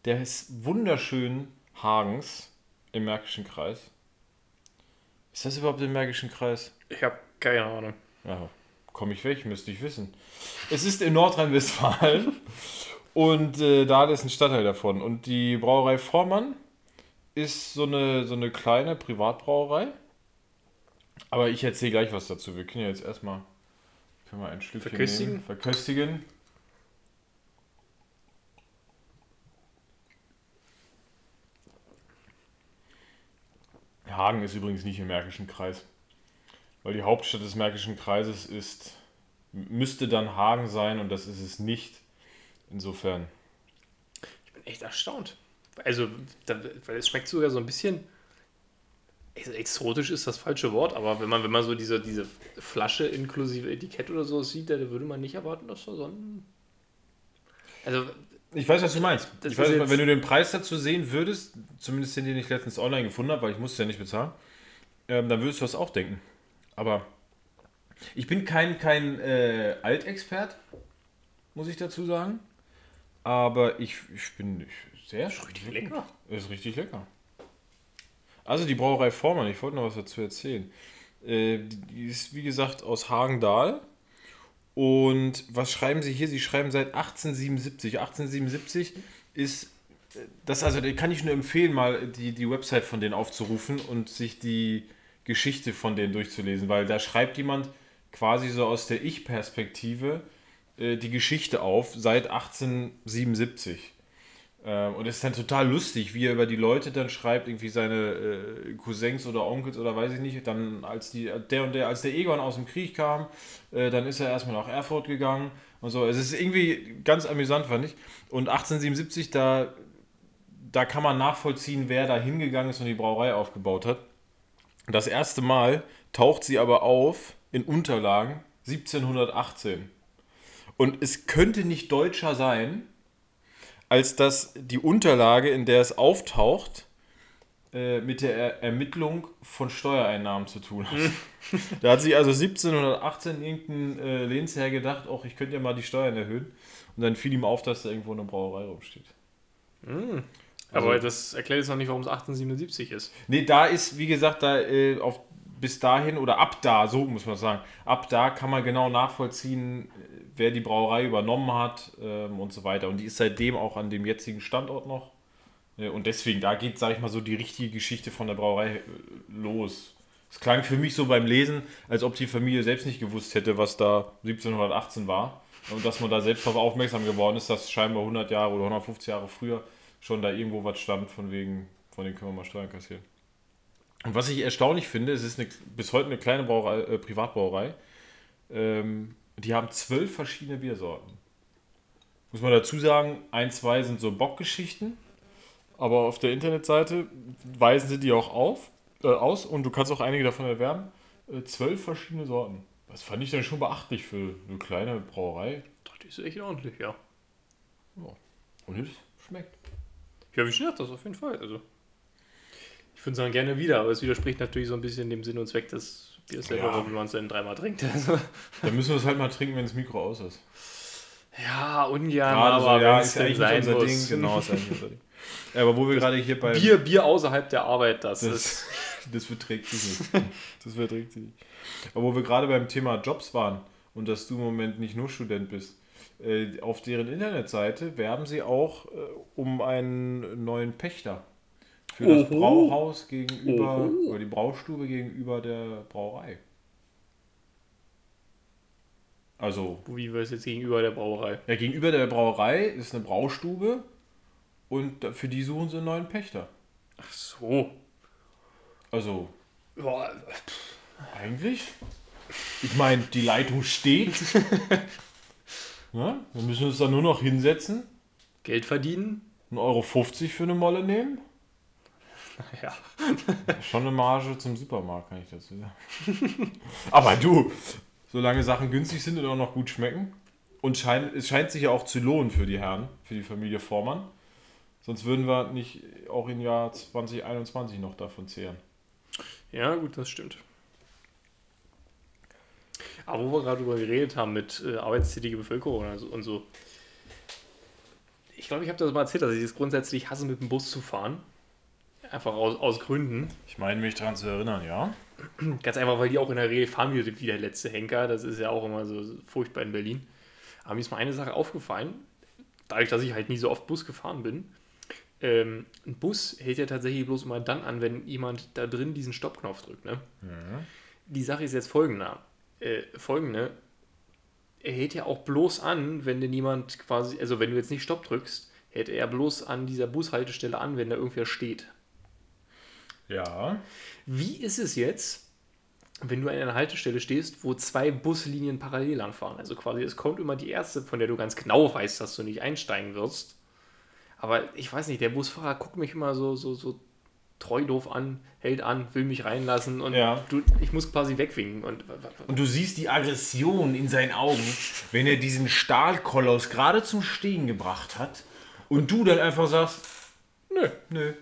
des wunderschönen Hagens im Märkischen Kreis. Ist das überhaupt im Märkischen Kreis? Ich habe keine Ahnung. Ja, komme ich weg, müsste ich wissen. Es ist in Nordrhein-Westfalen und äh, Dahl ist ein Stadtteil davon. Und die Brauerei Vormann ist so eine, so eine kleine Privatbrauerei. Aber ich erzähle gleich was dazu. Wir können ja jetzt erstmal können wir ein Schlückchen Verköstigen? nehmen. Verköstigen. Hagen ist übrigens nicht im Märkischen Kreis. Weil die Hauptstadt des Märkischen Kreises ist, müsste dann Hagen sein und das ist es nicht. Insofern. Ich bin echt erstaunt. Also, weil es schmeckt sogar so ein bisschen. Exotisch ist das falsche Wort, aber wenn man, wenn man so diese, diese Flasche inklusive Etikett oder so sieht, da würde man nicht erwarten, dass da so ein. Also, Ich weiß, was du meinst. Ich weiß, wenn du den Preis dazu sehen würdest, zumindest den, den ich letztens online gefunden habe, weil ich musste es ja nicht bezahlen, ähm, dann würdest du das auch denken. Aber ich bin kein, kein äh, Altexpert, muss ich dazu sagen. Aber ich, ich bin ich, sehr richtig lecker. Ist richtig lecker. Also die Brauerei Vormann, ich wollte noch was dazu erzählen. Äh, die- ist wie gesagt aus Hagendahl. Und was schreiben sie hier? Sie schreiben seit 1877. 1877 ist äh, das, also da kann ich nur empfehlen, mal die, die Website von denen aufzurufen und sich die Geschichte von denen durchzulesen, weil da schreibt jemand quasi so aus der Ich-Perspektive äh, die Geschichte auf seit 1877. Ähm, und es ist dann total lustig, wie er über die Leute dann schreibt, irgendwie seine äh, Cousins oder Onkels oder weiß ich nicht. Dann als die, der und der, als der Egon aus dem Krieg kam, äh, dann ist er erstmal nach Erfurt gegangen und so. Es ist irgendwie ganz amüsant, fand ich. Und 1877, da, da kann man nachvollziehen, wer da hingegangen ist und die Brauerei aufgebaut hat. Das erste Mal taucht sie aber auf in Unterlagen 1718. Und es könnte nicht deutscher sein, als dass die Unterlage, in der es auftaucht, äh, mit der er Ermittlung von Steuereinnahmen zu tun hat. da hat sich also 1718 irgendein äh, Lehnsherr gedacht, auch ich könnte ja mal die Steuern erhöhen. Und dann fiel ihm auf, dass da irgendwo eine Brauerei rumsteht. aber das erklärt jetzt noch nicht, warum es 1877 ist. Nee, da ist, wie gesagt, da äh, auf, bis dahin oder ab da, so muss man sagen, ab da kann man genau nachvollziehen, wer die Brauerei übernommen hat ähm, und so weiter. Und die ist seitdem auch an dem jetzigen Standort noch. Äh, und deswegen, da geht, sage ich mal, so die richtige Geschichte von der Brauerei äh, los. Es klang für mich so beim Lesen, als ob die Familie selbst nicht gewusst hätte, was da 1718 war. Und dass man da selbst darauf aufmerksam geworden ist, dass scheinbar 100 Jahre oder 150 Jahre früher schon da irgendwo was stand, von wegen, von denen können wir mal Steuern kassieren. Und was ich erstaunlich finde, es ist eine, bis heute eine kleine Brauerei, äh, Privatbrauerei. Ähm, die haben zwölf verschiedene Biersorten. Muss man dazu sagen, ein, zwei sind so Bockgeschichten. Aber auf der Internetseite weisen sie die auch auf, äh, aus und du kannst auch einige davon erwerben. Äh, zwölf verschiedene Sorten. Das fand ich dann schon beachtlich für eine kleine Brauerei. Das ist echt ordentlich, ja. Und es schmeckt. Ja, wie schmeckt das auf jeden Fall. Also, ich finde es dann gerne wieder, aber es widerspricht natürlich so ein bisschen dem Sinn und Zweck des Biers selber, Ja. wenn man es dann dreimal trinkt. Dann müssen wir es halt mal trinken, wenn das Mikro aus ist. ja, ungern, Gerade so, aber ja, wenn es ist ja denn sein unser muss. Ding. Genau, ist eigentlich unser Ding. Ja, aber wo wir gerade hier bei. Bier, Bier außerhalb der Arbeit, das, ist. Das, das verträgt sich nicht. Das verträgt sich nicht. Aber wo wir gerade beim Thema Jobs waren und dass du im Moment nicht nur Student bist, äh, auf deren Internetseite werben sie auch äh, um einen neuen Pächter für das Oho. Brauhaus gegenüber, Oho. oder die Braustube gegenüber der Brauerei. Also, Wie wir es jetzt gegenüber der Brauerei. ja, gegenüber der Brauerei ist eine Braustube und für die suchen sie einen neuen Pächter. Ach so. Also, Ja, Eigentlich? Ich meine, die Leitung steht. ja, wir müssen uns da nur noch hinsetzen, Geld verdienen? 1,50 Euro für eine Molle nehmen. Ja. Schon eine Marge zum Supermarkt, kann ich dazu sagen. Aber du, solange Sachen günstig sind und auch noch gut schmecken, und schein, es scheint sich ja auch zu lohnen für die Herren, für die Familie Vormann, sonst würden wir nicht auch im Jahr 2021 noch davon zehren. Ja, gut, das stimmt. Aber wo wir gerade drüber geredet haben mit äh, arbeitstätige Bevölkerung und so, und so. Ich glaube, ich habe das mal erzählt, dass ich es grundsätzlich hasse, mit dem Bus zu fahren. Einfach aus, aus Gründen. Ich meine mich daran zu erinnern, ja. Ganz einfach, weil die auch in der Regel fahren wie wie der letzte Henker. Das ist ja auch immer so furchtbar in Berlin. Aber mir ist mal eine Sache aufgefallen. Dadurch, dass ich halt nie so oft Bus gefahren bin. Ähm, ein Bus hält ja tatsächlich bloß immer dann an, wenn jemand da drin diesen Stoppknopf drückt. Ne? Die Sache ist jetzt folgende. Äh, folgende. Er hält ja auch bloß an, wenn denn jemand quasi, also wenn du jetzt nicht Stopp drückst, hält er bloß an dieser Bushaltestelle an, wenn da irgendwer steht. Ja. Wie ist es jetzt, wenn du an einer Haltestelle stehst, wo zwei Buslinien parallel langfahren? Also quasi, es kommt immer die erste, von der du ganz genau weißt, dass du nicht einsteigen wirst. Aber ich weiß nicht, der Busfahrer guckt mich immer so, so, so treu doof an, hält an, will mich reinlassen und Ja. du, ich muss quasi wegwinken. Und Und du siehst die Aggression in seinen Augen, wenn er diesen Stahlkoloss gerade zum Stehen gebracht hat und du dann einfach sagst, nö, nö.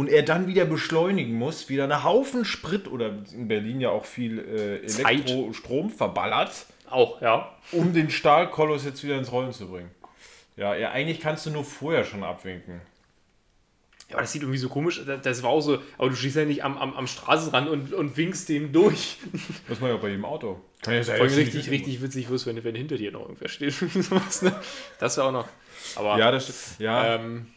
Und er dann wieder beschleunigen muss, wieder einen Haufen Sprit oder in Berlin ja auch viel äh. Elektrostrom verballert, auch, ja. um den Stahlkoloss jetzt wieder ins Rollen zu bringen. Ja, ja, eigentlich kannst du nur vorher schon abwinken. Ja, aber das sieht irgendwie so komisch, das- das war auch so, aber du stehst ja nicht am, am, am Straßenrand und, und winkst dem durch. Das macht ja bei jedem Auto. Kann ja sein, richtig, richtig witzig wirst, wenn, wenn hinter dir noch irgendwer steht. Ne? Das wäre auch noch. Aber Ja, das stimmt. Ja, ähm,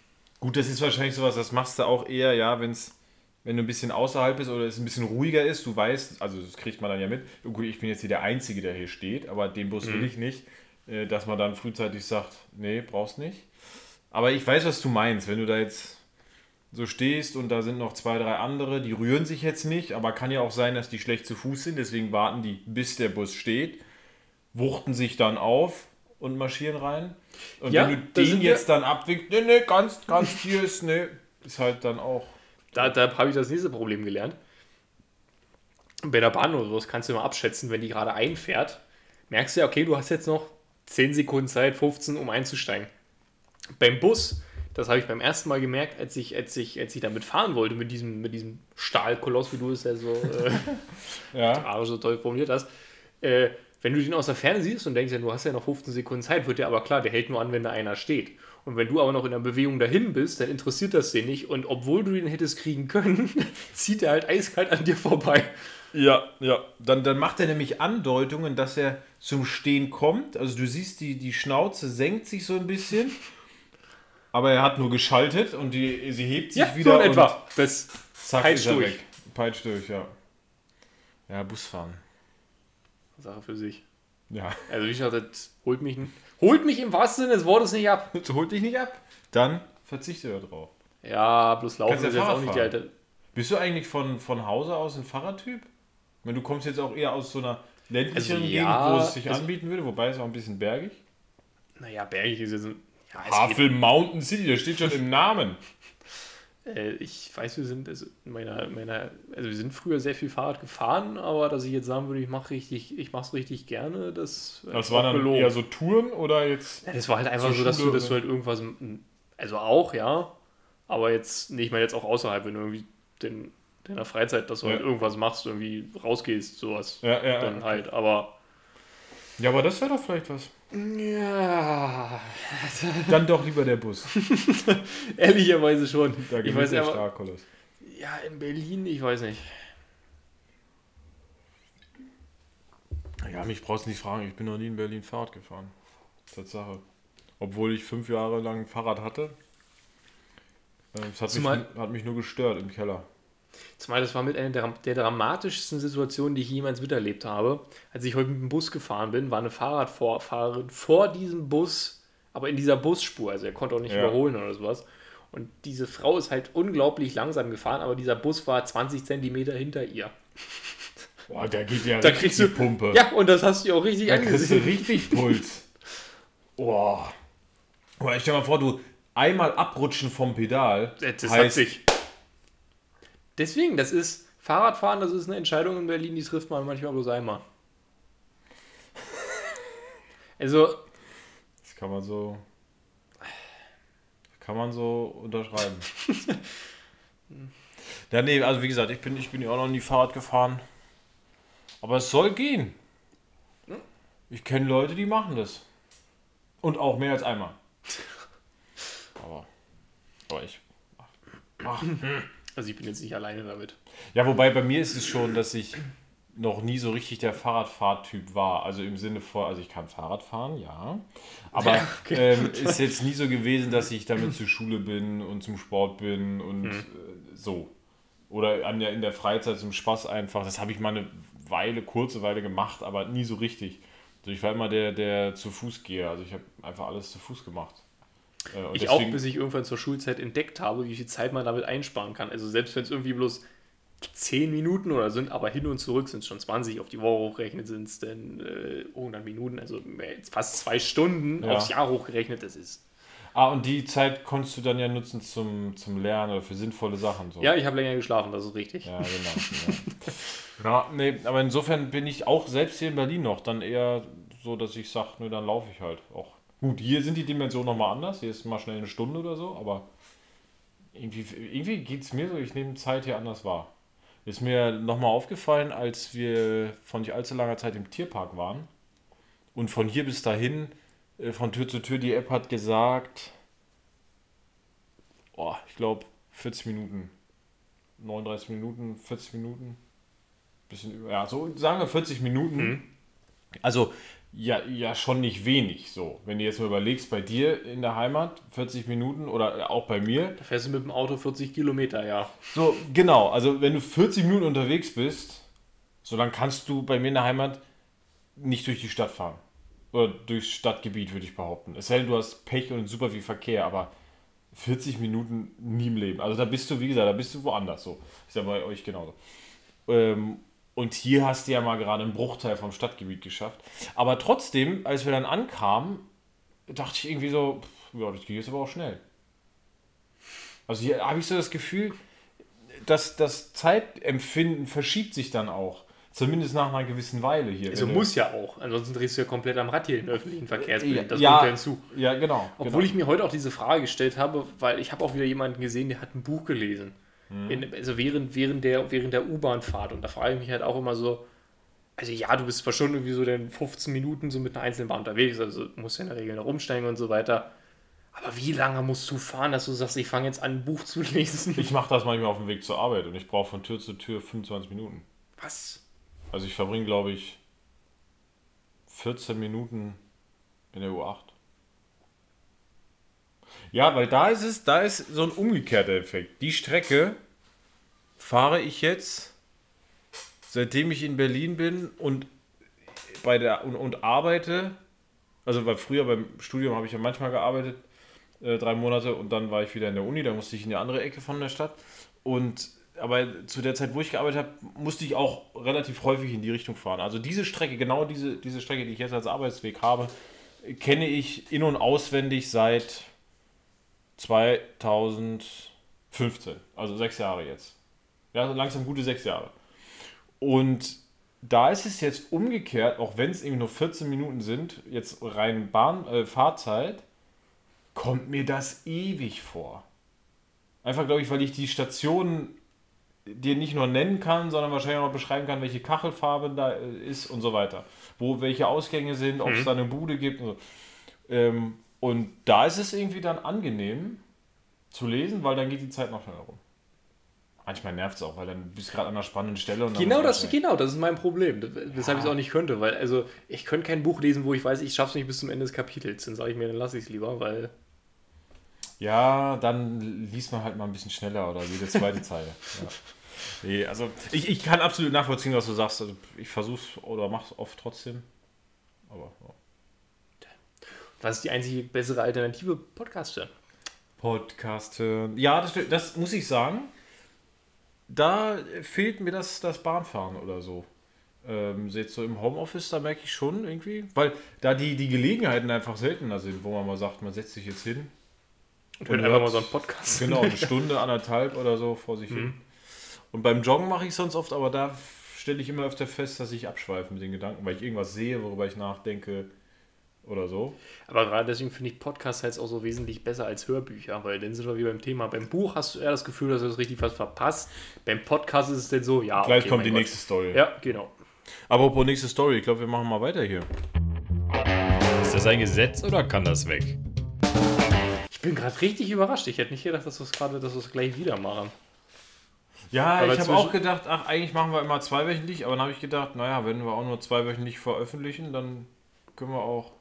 Gut, das ist wahrscheinlich sowas, das machst du auch eher, ja, wenn's, wenn du ein bisschen außerhalb bist oder es ein bisschen ruhiger ist, du weißt, also das kriegt man dann ja mit, gut, ich bin jetzt hier der Einzige, der hier steht, aber den Bus will ich nicht, äh, dass man dann frühzeitig sagt, nee, brauchst nicht. Aber ich weiß, was du meinst, wenn du da jetzt so stehst und da sind noch zwei, drei andere, die rühren sich jetzt nicht, aber kann ja auch sein, dass die schlecht zu Fuß sind, deswegen warten die, bis der Bus steht, wuchten sich dann auf und marschieren rein. Und Ja, wenn du den jetzt dann abwinkst, nee, nee, ganz, ganz hier ist, nee, ist halt dann auch. da, da habe ich das nächste Problem gelernt. Bei der Bahn oder sowas kannst du immer abschätzen, wenn die gerade einfährt, merkst du ja, okay, du hast jetzt noch 10 Sekunden Zeit, 15, um einzusteigen. Beim Bus, das habe ich beim ersten Mal gemerkt, als ich, als ich, als ich damit fahren wollte, mit diesem, mit diesem Stahlkoloss, wie du es ja so äh, Ja. so toll formuliert hast, äh, wenn du den aus der Ferne siehst und denkst, ja, du hast ja noch 15 Sekunden Zeit, wird dir aber klar, der hält nur an, wenn da einer steht. Und wenn du aber noch in der Bewegung dahin bist, dann interessiert das den nicht. Und obwohl du den hättest kriegen können, zieht er halt eiskalt an dir vorbei. Ja, ja. Dann, dann macht er nämlich Andeutungen, dass er zum Stehen kommt. Also du siehst, die, die Schnauze senkt sich so ein bisschen. Aber er hat nur geschaltet und die, sie hebt sich wieder so in und etwa. Das zack Peitscht durch. weg. Peitscht durch, ja. Ja, Busfahren. Sache für sich. Ja. Also wie gesagt, das holt mich, holt mich im wahrsten Sinne des Wortes nicht ab. Das holt dich nicht ab. Dann verzichte da drauf. Ja, bloß laufen ist jetzt auch Fahrrad nicht die alte. Bist du eigentlich von, von Hause aus ein Fahrradtyp? Ich meine, du kommst jetzt auch eher aus so einer ländlichen Also, Gegend, ja, wo es sich also- anbieten würde, wobei es auch ein bisschen bergig. Naja, bergig ist jetzt ein. Ja. Havel Mountain City, das steht schon im Namen. Äh, ich weiß, wir sind also in meiner, in meiner, also wir sind früher sehr viel Fahrrad gefahren, aber dass ich jetzt sagen würde, ich mache richtig, ich mache es richtig gerne, das, Das waren dann gelogen. eher so Touren oder jetzt. Ja, das war halt einfach so, dass du, dass du halt irgendwas, also auch, ja, aber jetzt, nicht mal jetzt auch außerhalb, wenn du irgendwie den, deiner Freizeit, dass du halt Ja. irgendwas machst, irgendwie rausgehst, sowas. Ja, ja, Dann ja. halt, aber. Ja, aber das wäre doch vielleicht was. Ja. Dann doch lieber der Bus. Ehrlicherweise schon. Da ich weiß aber, Starkoloss. ja, in Berlin, ich weiß nicht. Ja, mich brauchst du nicht fragen. Ich bin noch nie in Berlin Fahrrad gefahren. Tatsache. Obwohl ich fünf Jahre lang ein Fahrrad hatte. Äh, Es hat, mich, hat mich nur gestört im Keller. Zumal das war mit einer der, der dramatischsten Situationen, die ich jemals miterlebt habe. Als ich heute mit dem Bus gefahren bin, war eine Fahrradfahrerin vor diesem Bus, aber in dieser Busspur. Also er konnte auch nicht Ja. überholen oder sowas. Und diese Frau ist halt unglaublich langsam gefahren, aber dieser Bus war 20 Zentimeter hinter ihr. Boah, da geht ja Da richtig kriegst die du- Pumpe. Ja, und das hast du auch richtig Da kriegst du angesehen. richtig Puls. Boah. Boah, ich stell mal vor, du einmal abrutschen vom Pedal. Das hat heißt, sich. Deswegen, das ist Fahrradfahren, das ist eine Entscheidung in Berlin, die trifft man manchmal bloß einmal. Also, Das kann man so. Kann man so unterschreiben. ja, nee, also wie gesagt, ich bin, ich bin ja auch noch nie Fahrrad gefahren. Aber es soll gehen. Ich kenne Leute, die machen das. Und auch mehr als einmal. Aber. Aber ich. Ach, also ich bin jetzt nicht alleine damit. Ja, wobei bei mir ist es schon, dass ich noch nie so richtig der Fahrradfahrtyp war. Also im Sinne von, also ich kann Fahrrad fahren, ja. Aber Ja, okay. ähm, ist jetzt nie so gewesen, dass ich damit zur Schule bin und zum Sport bin und äh, so. Oder an der, in der Freizeit zum Spaß einfach. Das habe ich mal eine Weile, kurze Weile gemacht, aber nie so richtig. Also ich war immer der, der zu Fuß gehe. Also ich habe einfach alles zu Fuß gemacht. Äh, und Ich auch, bis ich irgendwann zur Schulzeit entdeckt habe, wie viel Zeit man damit einsparen kann. Also selbst wenn es irgendwie bloß 10 Minuten oder sind, aber hin und zurück sind es schon 20, auf die Woche hochgerechnet sind es dann äh, 100 Minuten, also fast zwei Stunden Ja. aufs Jahr hochgerechnet, das ist. Ah, und die Zeit konntest du dann ja nutzen zum, zum Lernen oder für sinnvolle Sachen. So. Ja, ich habe länger geschlafen, das ist richtig. Ja, genau. ja. ja, nee, aber insofern bin ich auch selbst hier in Berlin noch dann eher so, dass ich sage, nö, dann laufe ich halt auch. Gut, hier sind die Dimensionen nochmal anders. Hier ist mal schnell eine Stunde oder so, aber irgendwie, irgendwie geht es mir so, ich nehme Zeit hier anders wahr. Ist mir nochmal aufgefallen, als wir von nicht allzu langer Zeit im Tierpark waren und von hier bis dahin, äh, von Tür zu Tür, die App hat gesagt, oh, ich glaube 40 Minuten 39 Minuten, 40 Minuten, bisschen über, ja, so sagen wir 40 Minuten. Also ja, ja schon nicht wenig so. Wenn du jetzt mal überlegst, bei dir in der Heimat 40 Minuten oder auch bei mir. Da fährst du mit dem Auto 40 Kilometer, ja. So, genau, also wenn du 40 Minuten unterwegs bist, so dann kannst du bei mir in der Heimat nicht durch die Stadt fahren. Oder durchs Stadtgebiet, würde ich behaupten. Es sei denn, du hast Pech und super viel Verkehr, aber 40 Minuten nie im Leben. Also da bist du, wie gesagt, da bist du woanders so. Ist ja bei euch genauso. Ähm, und hier hast du ja mal gerade einen Bruchteil vom Stadtgebiet geschafft. Aber trotzdem, als wir dann ankamen, dachte ich irgendwie so, pff, ja, das geht jetzt aber auch schnell. Also hier habe ich so das Gefühl, dass das Zeitempfinden verschiebt sich dann auch. Zumindest nach einer gewissen Weile hier. Also muss ja auch, ansonsten drehst du ja komplett am Rad hier in öffentlichen Verkehrsmitteln. Das ja, kommt ja hinzu. Ja, genau. Obwohl genau. ich mir heute auch diese Frage gestellt habe, weil ich habe auch wieder jemanden gesehen, der hat ein Buch gelesen. Mhm. In, also während, während der, während der U-Bahn-Fahrt. Und da frage ich mich halt auch immer so, also ja, du bist zwar schon irgendwie so dann 15 Minuten so mit einer Einzelbahn unterwegs, also musst ja in der Regel noch umsteigen und so weiter. Aber wie lange musst du fahren, dass du sagst, ich fange jetzt an, ein Buch zu lesen? Ich mache das manchmal auf dem Weg zur Arbeit und ich brauche von Tür zu Tür 25 Minuten. Was? Also ich verbringe, glaube ich, 14 Minuten in der U8. Ja, weil da ist es, da ist so ein umgekehrter Effekt. Die Strecke fahre ich jetzt, seitdem ich in Berlin bin und bei der und, und arbeite. Also weil früher beim Studium habe ich ja manchmal gearbeitet, äh, drei Monate und dann war ich wieder in der Uni, da musste ich in die andere Ecke von der Stadt. Und aber zu der Zeit, wo ich gearbeitet habe, musste ich auch relativ häufig in die Richtung fahren. Also diese Strecke, genau diese, diese Strecke, die ich jetzt als Arbeitsweg habe, kenne ich in- und auswendig seit 2005 15, also sechs Jahre jetzt. Ja, so langsam gute sechs Jahre. Und da ist es jetzt umgekehrt, auch wenn es irgendwie nur 14 Minuten sind, jetzt rein Bahn, äh, Fahrzeit, kommt mir das ewig vor. Einfach, glaube ich, weil ich die Stationen dir nicht nur nennen kann, sondern wahrscheinlich auch noch beschreiben kann, welche Kachelfarbe da äh, ist und so weiter. Wo welche Ausgänge sind, ob es Mhm. da eine Bude gibt und so. Ähm, und da ist es irgendwie dann angenehm zu lesen, weil dann geht die Zeit noch schneller rum. Manchmal nervt es auch, weil dann bist du gerade an einer spannenden Stelle und Genau das, genau, das ist mein Problem, das- weshalb ich es auch nicht könnte, weil also ich könnte kein Buch lesen, wo ich weiß, ich schaffe es nicht bis zum Ende des Kapitels. Dann sage ich mir, dann lasse ich es lieber, weil Ja, dann liest man halt mal ein bisschen schneller oder jede zweite Zeile. Ja. Nee, also ich, ich kann absolut nachvollziehen, was du sagst. Also ich versuch's oder mach's oft trotzdem. Aber ja. Das ist die einzige bessere Alternative Podcast hören. Podcast hören. Ja, das, das muss ich sagen. Da fehlt mir das, das Bahnfahren oder so. Ähm, jetzt so im Homeoffice, da merke ich schon irgendwie, weil da die, die Gelegenheiten einfach seltener sind, wo man mal sagt, man setzt sich jetzt hin. Und hört Und einfach hört- mal so einen Podcast. Genau, eine Stunde, anderthalb oder so vor sich hin. Und beim Joggen mache ich sonst oft, aber da stelle ich immer öfter fest, dass ich abschweife mit den Gedanken, weil ich irgendwas sehe, worüber ich nachdenke oder so. Aber gerade deswegen finde ich Podcasts halt auch so wesentlich besser als Hörbücher, weil dann sind wir wie beim Thema. Beim Buch hast du eher das Gefühl, dass du das richtig was verpasst. Beim Podcast ist es dann so, ja. Gleich okay, kommt die Gott. nächste Story. Ja, genau. Apropos nächste Story, ich glaube, wir machen mal weiter hier. Ist das ein Gesetz oder kann das weg? Ich bin gerade richtig überrascht. Ich hätte nicht gedacht, dass wir es gerade, dass wir es gleich wieder machen. Ja, Aber ich habe auch gedacht, ach, eigentlich machen wir immer zweiwöchentlich, aber dann habe ich gedacht, naja, wenn wir auch nur zweiwöchentlich veröffentlichen, dann können wir auch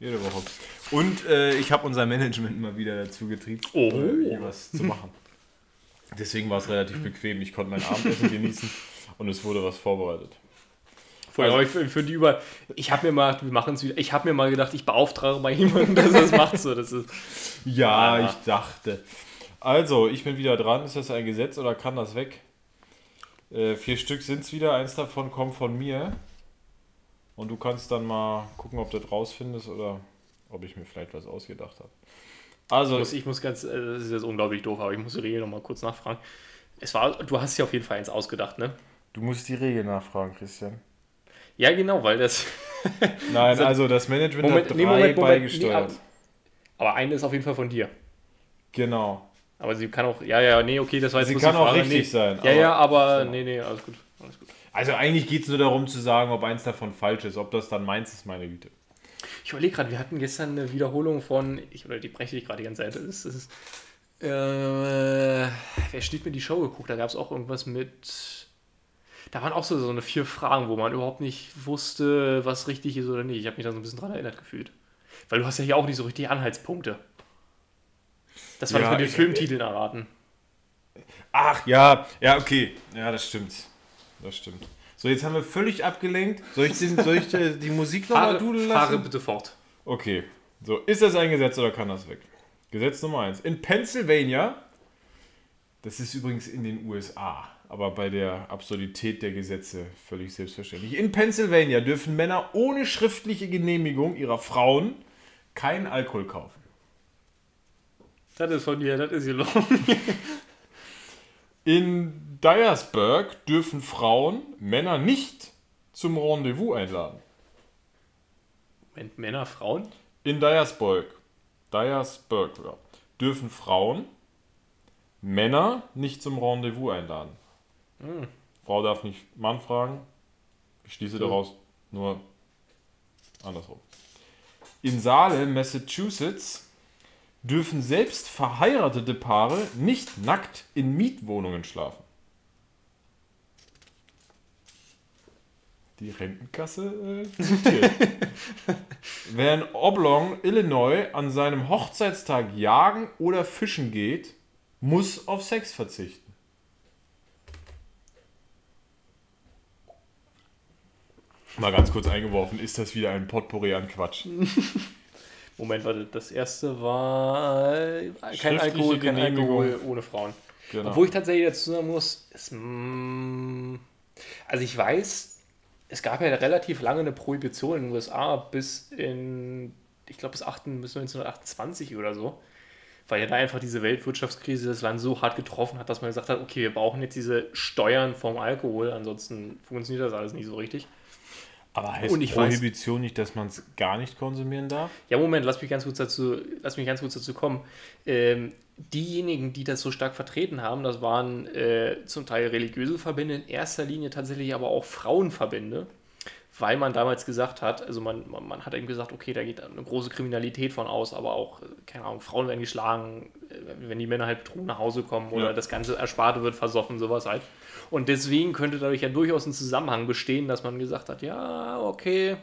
jede Woche. Und äh, ich habe unser Management mal wieder dazu getrieben, Oh. äh, was zu machen. Deswegen war es relativ bequem. Ich konnte mein Abendessen genießen und es wurde was vorbereitet. Vor Also- für, für die über. Ich habe mir mal, wir machen es wieder. Ich habe mir mal gedacht, ich beauftrage mal jemanden, dass er das macht. So, das ist. Ja, Ah. ich dachte. Also, ich bin wieder dran. Ist das ein Gesetz oder kann das weg? Äh, vier Stück sind es wieder. Eins davon kommt von mir. Und du kannst dann mal gucken, ob du das rausfindest oder ob ich mir vielleicht was ausgedacht habe. Also, muss, ich muss ganz, äh, das ist jetzt unglaublich doof, aber ich muss die Regel nochmal kurz nachfragen. Es war, du hast ja auf jeden Fall eins ausgedacht, ne? du musst die Regel nachfragen, Christian. Ja, genau, weil das. Nein, also das Management Moment, hat drei nee, Moment, Moment, beigesteuert. nee, aber eine ist auf jeden Fall von dir. genau. Aber sie kann auch, ja, ja, nee, okay, das war jetzt Sie kann auch richtig nee. sein, Ja, aber- ja, aber nee, nee, alles gut. Alles gut. Also eigentlich geht es nur darum zu sagen, ob eins davon falsch ist. Ob das dann meins ist, meine Güte. Ich überlege gerade, wir hatten gestern eine Wiederholung von, ich, oder die breche ich gerade die ganze Zeit. Das ist, das ist, äh, wer steht mir die Show geguckt? Da gab es auch irgendwas mit. Da waren auch so, so eine vier Fragen, wo man überhaupt nicht wusste, was richtig ist oder nicht. Ich habe mich da so ein bisschen dran erinnert gefühlt. Weil du hast ja hier auch nicht so richtig Anhaltspunkte. Das war Ja, das mit den Filmtiteln erraten. Ach ja, ja, okay. Ja, das stimmt. Das stimmt. So, jetzt haben wir völlig abgelenkt. Soll ich, den, soll ich äh, die Musik nochmal Fahre, dudeln fahre lassen? bitte fort. Okay. So, ist das ein Gesetz oder kann das weg? Gesetz Nummer eins. In Pennsylvania, das ist übrigens in den USA, aber bei der Absurdität der Gesetze völlig selbstverständlich. In Pennsylvania dürfen Männer ohne schriftliche Genehmigung ihrer Frauen keinen Alkohol kaufen. Das ist von dir, das ist los. In Dyersburg dürfen Frauen Männer nicht zum Rendezvous einladen. Moment, Männer, Frauen? In Dyersburg, Dyersburg ja, dürfen Frauen Männer nicht zum Rendezvous einladen. Frau darf nicht Mann fragen. Ich schließe So. daraus nur andersrum. In Salem, Massachusetts, dürfen selbst verheiratete Paare nicht nackt in Mietwohnungen schlafen. Die Rentenkasse äh, zitiert. Wer in Oblong, Illinois, an seinem Hochzeitstag jagen oder fischen geht, muss auf Sex verzichten. Mal ganz kurz eingeworfen, ist das wieder ein Potpourri an Quatsch? Moment, warte, das erste war äh, kein Alkohol, kein. Alkohol ohne Frauen. Genau. Obwohl ich tatsächlich dazu sagen muss, es, mm, also ich weiß, es gab ja relativ lange eine Prohibition in den USA bis in, ich glaube bis 8 bis 1928 oder so. weil ja da einfach diese Weltwirtschaftskrise das Land so hart getroffen hat, dass man gesagt hat, okay, wir brauchen jetzt diese Steuern vom Alkohol, ansonsten funktioniert das alles nicht so richtig. Aber heißt Und ich weiß- Prohibition nicht, dass man es gar nicht konsumieren darf? Ja, Moment, lass mich ganz kurz dazu, lass mich ganz kurz dazu kommen. Ähm, diejenigen, die das so stark vertreten haben, das waren äh, zum Teil religiöse Verbände, in erster Linie tatsächlich aber auch Frauenverbände, weil man damals gesagt hat, also man, man, man hat eben gesagt, okay, da geht eine große Kriminalität von aus, aber auch, äh, keine Ahnung, Frauen werden geschlagen, wenn die Männer halt betrunken nach Hause kommen oder Ja. das ganze Ersparte wird versoffen, sowas halt. Und deswegen könnte dadurch ja durchaus ein Zusammenhang bestehen, dass man gesagt hat, ja, okay,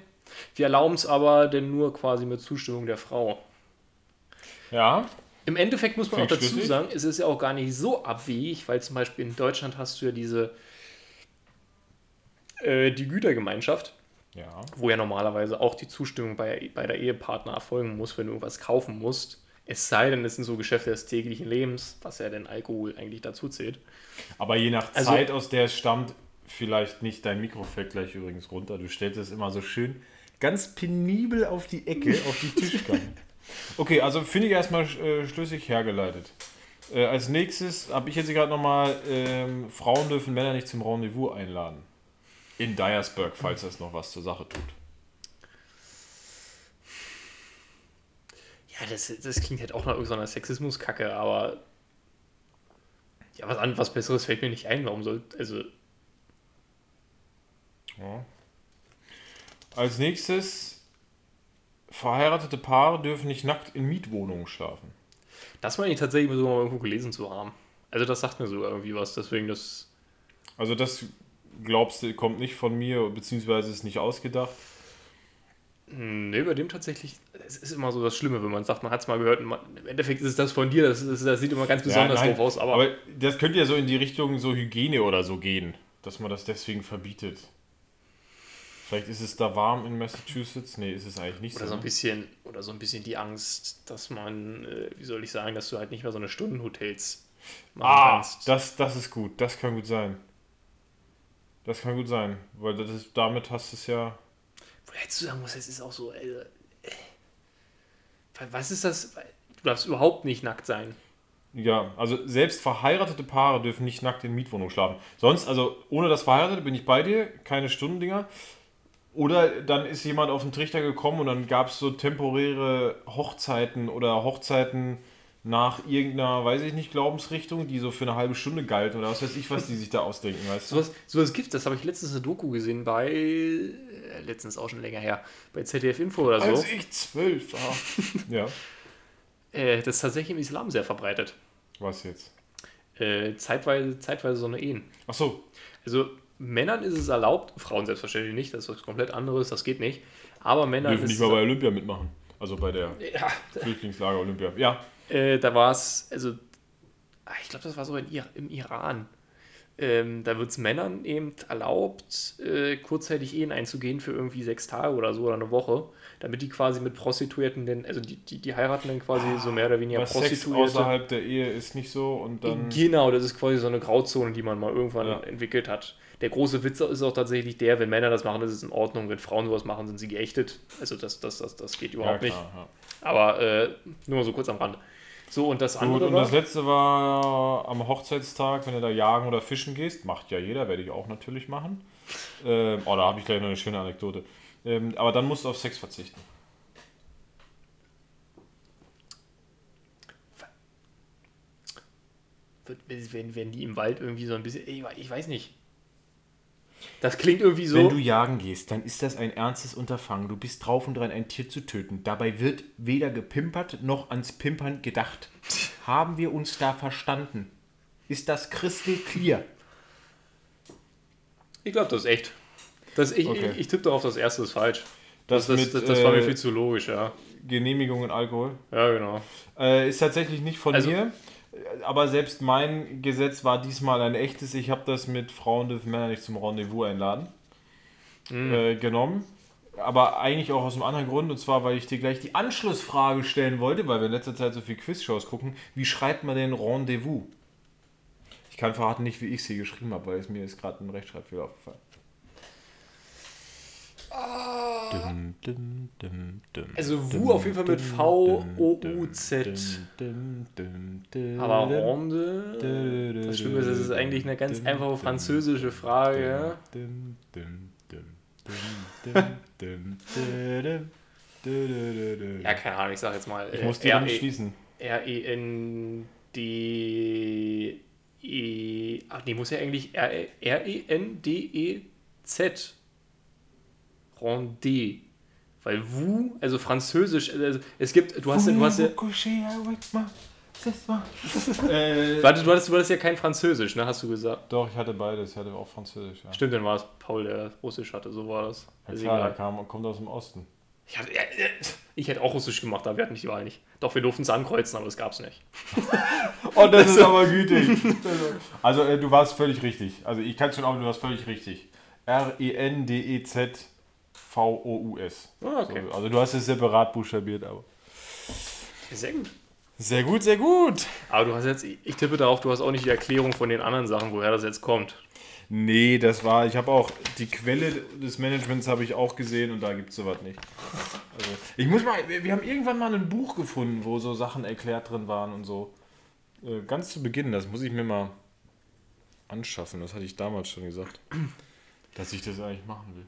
wir erlauben es aber denn nur quasi mit Zustimmung der Frau. Ja. Im Endeffekt muss man auch dazu schlüssig. sagen, es ist ja auch gar nicht so abwegig, weil zum Beispiel in Deutschland hast du ja diese äh, die Gütergemeinschaft, Ja. wo ja normalerweise auch die Zustimmung bei, bei der Ehepartner erfolgen muss, wenn du irgendwas kaufen musst. Es sei denn, es sind so Geschäfte des täglichen Lebens, was ja den Alkohol eigentlich dazu zählt. Aber je nach Also- Zeit, aus der es stammt, vielleicht nicht. Dein Mikro fällt gleich übrigens runter. Du stellst es immer so schön ganz penibel auf die Ecke, auf die Tischkante. Okay, also finde ich erstmal äh, schlüssig hergeleitet. Äh, als nächstes habe ich jetzt gerade nochmal, ähm, Frauen dürfen Männer nicht zum Rendezvous einladen. In Dyersburg, falls das noch was zur Sache tut. Ja, das, das klingt halt auch nach irgendeiner Sexismuskacke, aber ja, was, an, was Besseres fällt mir nicht ein. Warum soll, also Ja. Als nächstes, verheiratete Paare dürfen nicht nackt in Mietwohnungen schlafen. Das meine ich tatsächlich sogar mal irgendwo gelesen zu haben. Also das sagt mir sogar irgendwie was, deswegen das. Also das glaubst du, kommt nicht von mir, beziehungsweise ist nicht ausgedacht. Ne, bei dem tatsächlich, es ist immer so das Schlimme, wenn man sagt, man hat es mal gehört man, im Endeffekt ist es das von dir, das, ist, das sieht immer ganz besonders nein, doof aus, aber, aber das könnte ja so in die Richtung so Hygiene oder so gehen, dass man das deswegen verbietet. Vielleicht ist es da warm in Massachusetts. Nee, ist es eigentlich nicht oder so. so ein bisschen, oder so ein bisschen die Angst, dass man, äh, wie soll ich sagen, dass du halt nicht mehr so eine Stundenhotels machen Ah, kannst. das, das ist gut. Das kann gut sein. Das kann gut sein, weil das ist, damit hast du es ja. Hättest du sagen musst, es ist auch so, äh, äh, was ist das? Du darfst überhaupt nicht nackt sein. Ja, also selbst verheiratete Paare dürfen nicht nackt in Mietwohnungen schlafen. Sonst, also ohne das Verheiratete bin ich bei dir, keine Stundendinger. Oder dann ist jemand auf den Trichter gekommen und dann gab es so temporäre Hochzeiten oder Hochzeiten nach irgendeiner, weiß ich nicht, Glaubensrichtung, die so für eine halbe Stunde galten oder was weiß ich, was die sich da ausdenken, weißt du? Sowas, sowas gibt das habe ich letztens eine Doku gesehen bei, äh, letztens auch schon länger her, bei ZDF Info oder so. Als ich zwölf war. ja, Äh, das ist tatsächlich im Islam sehr verbreitet. was jetzt? Äh, zeitweise, zeitweise so eine Ehen. Ach so, Also Männern ist es erlaubt, Frauen selbstverständlich nicht, das ist was komplett anderes, das geht nicht. Aber Männern dürfen nicht mal bei Olympia mitmachen. Also bei der ja, Flüchtlingslager Olympia. Ja, äh, da war es, also ah, ich glaube, das war so in im Iran. Ähm, da wird es Männern eben erlaubt, äh, kurzzeitig Ehen einzugehen für irgendwie sechs Tage oder so oder eine Woche, damit die quasi mit Prostituierten, denn, also die, die, die heiraten dann quasi so mehr oder weniger was Sex Prostituierte. außerhalb der Ehe ist nicht so und dann... Genau, das ist quasi so eine Grauzone, die man mal irgendwann Ja. entwickelt hat. Der große Witz ist auch tatsächlich der, wenn Männer das machen, ist es in Ordnung. Wenn Frauen sowas machen, sind sie geächtet. Also das, das, das, das geht Ja, überhaupt nicht. klar, ja. Aber äh, nur mal so kurz am Rand. So, und das Gut, andere und war, das letzte war am Hochzeitstag, wenn du da jagen oder fischen gehst. Macht ja jeder, werde ich auch natürlich machen. Ähm, oh, da habe ich gleich noch eine schöne Anekdote. Ähm, aber dann musst du auf Sex verzichten. wird- wenn, wenn die im Wald irgendwie so ein bisschen, ich, ich weiß nicht. Das klingt irgendwie Wenn so. du jagen gehst, dann ist das ein ernstes Unterfangen. Du bist drauf und dran, ein Tier zu töten. Dabei wird weder gepimpert noch ans Pimpern gedacht. Haben wir uns da verstanden? Ist das crystal clear? Ich glaube, das ist echt. Das, ich, Okay. ich, ich tippe darauf, das erste ist falsch. Das, Das, mit das, das war mir äh, viel zu logisch, ja. Genehmigung und Alkohol. Ja, genau. Äh, ist tatsächlich nicht von Also- mir. Aber selbst mein Gesetz war diesmal ein echtes. Ich habe das mit Frauen dürfen Männer nicht zum Rendezvous einladen äh, genommen. Aber eigentlich auch aus einem anderen Grund. Und zwar, weil ich dir gleich die Anschlussfrage stellen wollte, weil wir in letzter Zeit so viel Quizshows gucken. Wie schreibt man denn Rendezvous? Ich kann verraten nicht, wie ich sie geschrieben habe, weil es mir ist gerade ein Rechtschreibfehler aufgefallen. Dum, dum, dum, also Wu auf jeden Fall mit V-O-U-Z. Aber Ronde? Das Schlimme ist, es ist eigentlich eine ganz einfache französische Frage. ja, keine Ahnung, ich sag jetzt mal. Ich muss die äh, anschließen. schließen. R-E-N-D-E. E, e, ach, nee, muss ja eigentlich R-E-N-D-E-Z. R-E-N-D-E-Z. Weil Wu, also französisch, also es gibt, du hast, ja- du hast ja, Äh, warte, du hattest, du hattest ja kein Französisch, ne, hast du gesagt. Doch, ich hatte beides. Ich hatte auch Französisch. Ja. Stimmt, dann war es Paul, der Russisch hatte, so war das. Ja, Ist klar, der kam, kommt aus dem Osten. Ich, hatte, ich hätte auch Russisch gemacht, aber wir hatten die Wahl nicht. Doch, wir durften es ankreuzen, aber das gab es nicht. Oh, das ist aber gütig. Also, äh, du warst völlig richtig. Also, ich kann schon auch, du warst völlig richtig. E R-E-N-D-E-Z-V-O-U-S. Ah, okay. So, also, du hast es separat buchstabiert, aber. Sehr gut. Sehr gut, sehr gut. Aber du hast jetzt, ich tippe darauf, du hast auch nicht die Erklärung von den anderen Sachen, woher das jetzt kommt. Nee, das war, ich habe auch, die Quelle des Managements habe ich auch gesehen und da gibt es sowas nicht. Also, ich muss mal, wir, wir haben irgendwann mal ein Buch gefunden, wo so Sachen erklärt drin waren und so. Äh, ganz zu Beginn, das muss ich mir mal anschaffen, das hatte ich damals schon gesagt, dass ich das eigentlich machen will.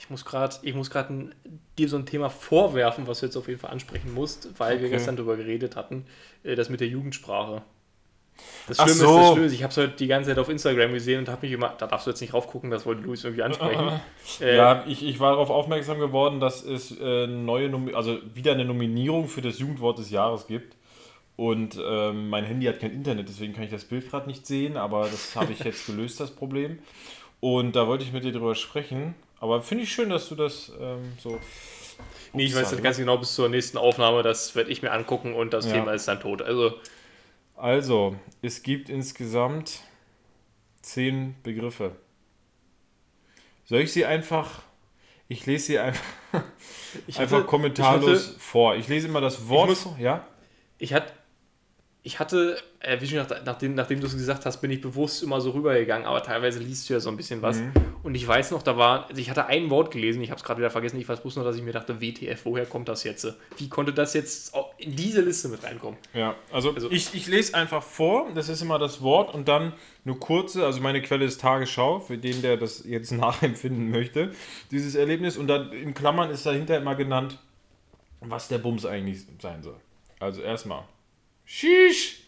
Ich muss gerade, ich muss gerade dir so ein Thema vorwerfen, was du jetzt auf jeden Fall ansprechen musst, weil wir Okay. gestern darüber geredet hatten, äh, das mit der Jugendsprache. Das Schlimme so. ist, das Schlimme ist, ich habe es heute die ganze Zeit auf Instagram gesehen und habe mich immer, da darfst du jetzt nicht raufgucken, das wollte Luis irgendwie ansprechen. Äh, Ja, ich, ich war darauf aufmerksam geworden, dass es äh, neue, Nomi also wieder eine Nominierung für das Jugendwort des Jahres gibt. Und ähm, mein Handy hat kein Internet, deswegen kann ich das Bild gerade nicht sehen, aber das habe ich jetzt gelöst, das Problem. Und da wollte ich mit dir drüber sprechen. Aber finde ich schön, dass du das ähm, so. nee, ich weiß nicht ganz genau bis zur nächsten Aufnahme, das werde ich mir angucken und das Ja. Thema ist dann tot. Also, Also, es gibt insgesamt zehn Begriffe. Soll ich sie einfach. Ich lese sie einfach, ich einfach hatte, kommentarlos Ich hatte, vor. Ich lese immer das Wort. muss- vor, ja? ich hatte, ich hatte äh, wie schon nach, nachdem, nachdem du es gesagt hast, bin ich bewusst immer so rübergegangen, aber teilweise liest du ja so ein bisschen was. Mhm. Und ich weiß noch, da war, also ich hatte ein Wort gelesen, ich habe es gerade wieder vergessen, ich weiß bloß noch, dass ich mir dachte, WTF, woher kommt das jetzt? Wie konnte das jetzt in diese Liste mit reinkommen? Ja, also, Also- ich, ich lese einfach vor, das ist immer das Wort und dann nur kurze, also meine Quelle ist Tagesschau, für den, der das jetzt nachempfinden möchte, dieses Erlebnis und dann in Klammern ist dahinter immer genannt, was der Bums eigentlich sein soll. Also erstmal, Shish!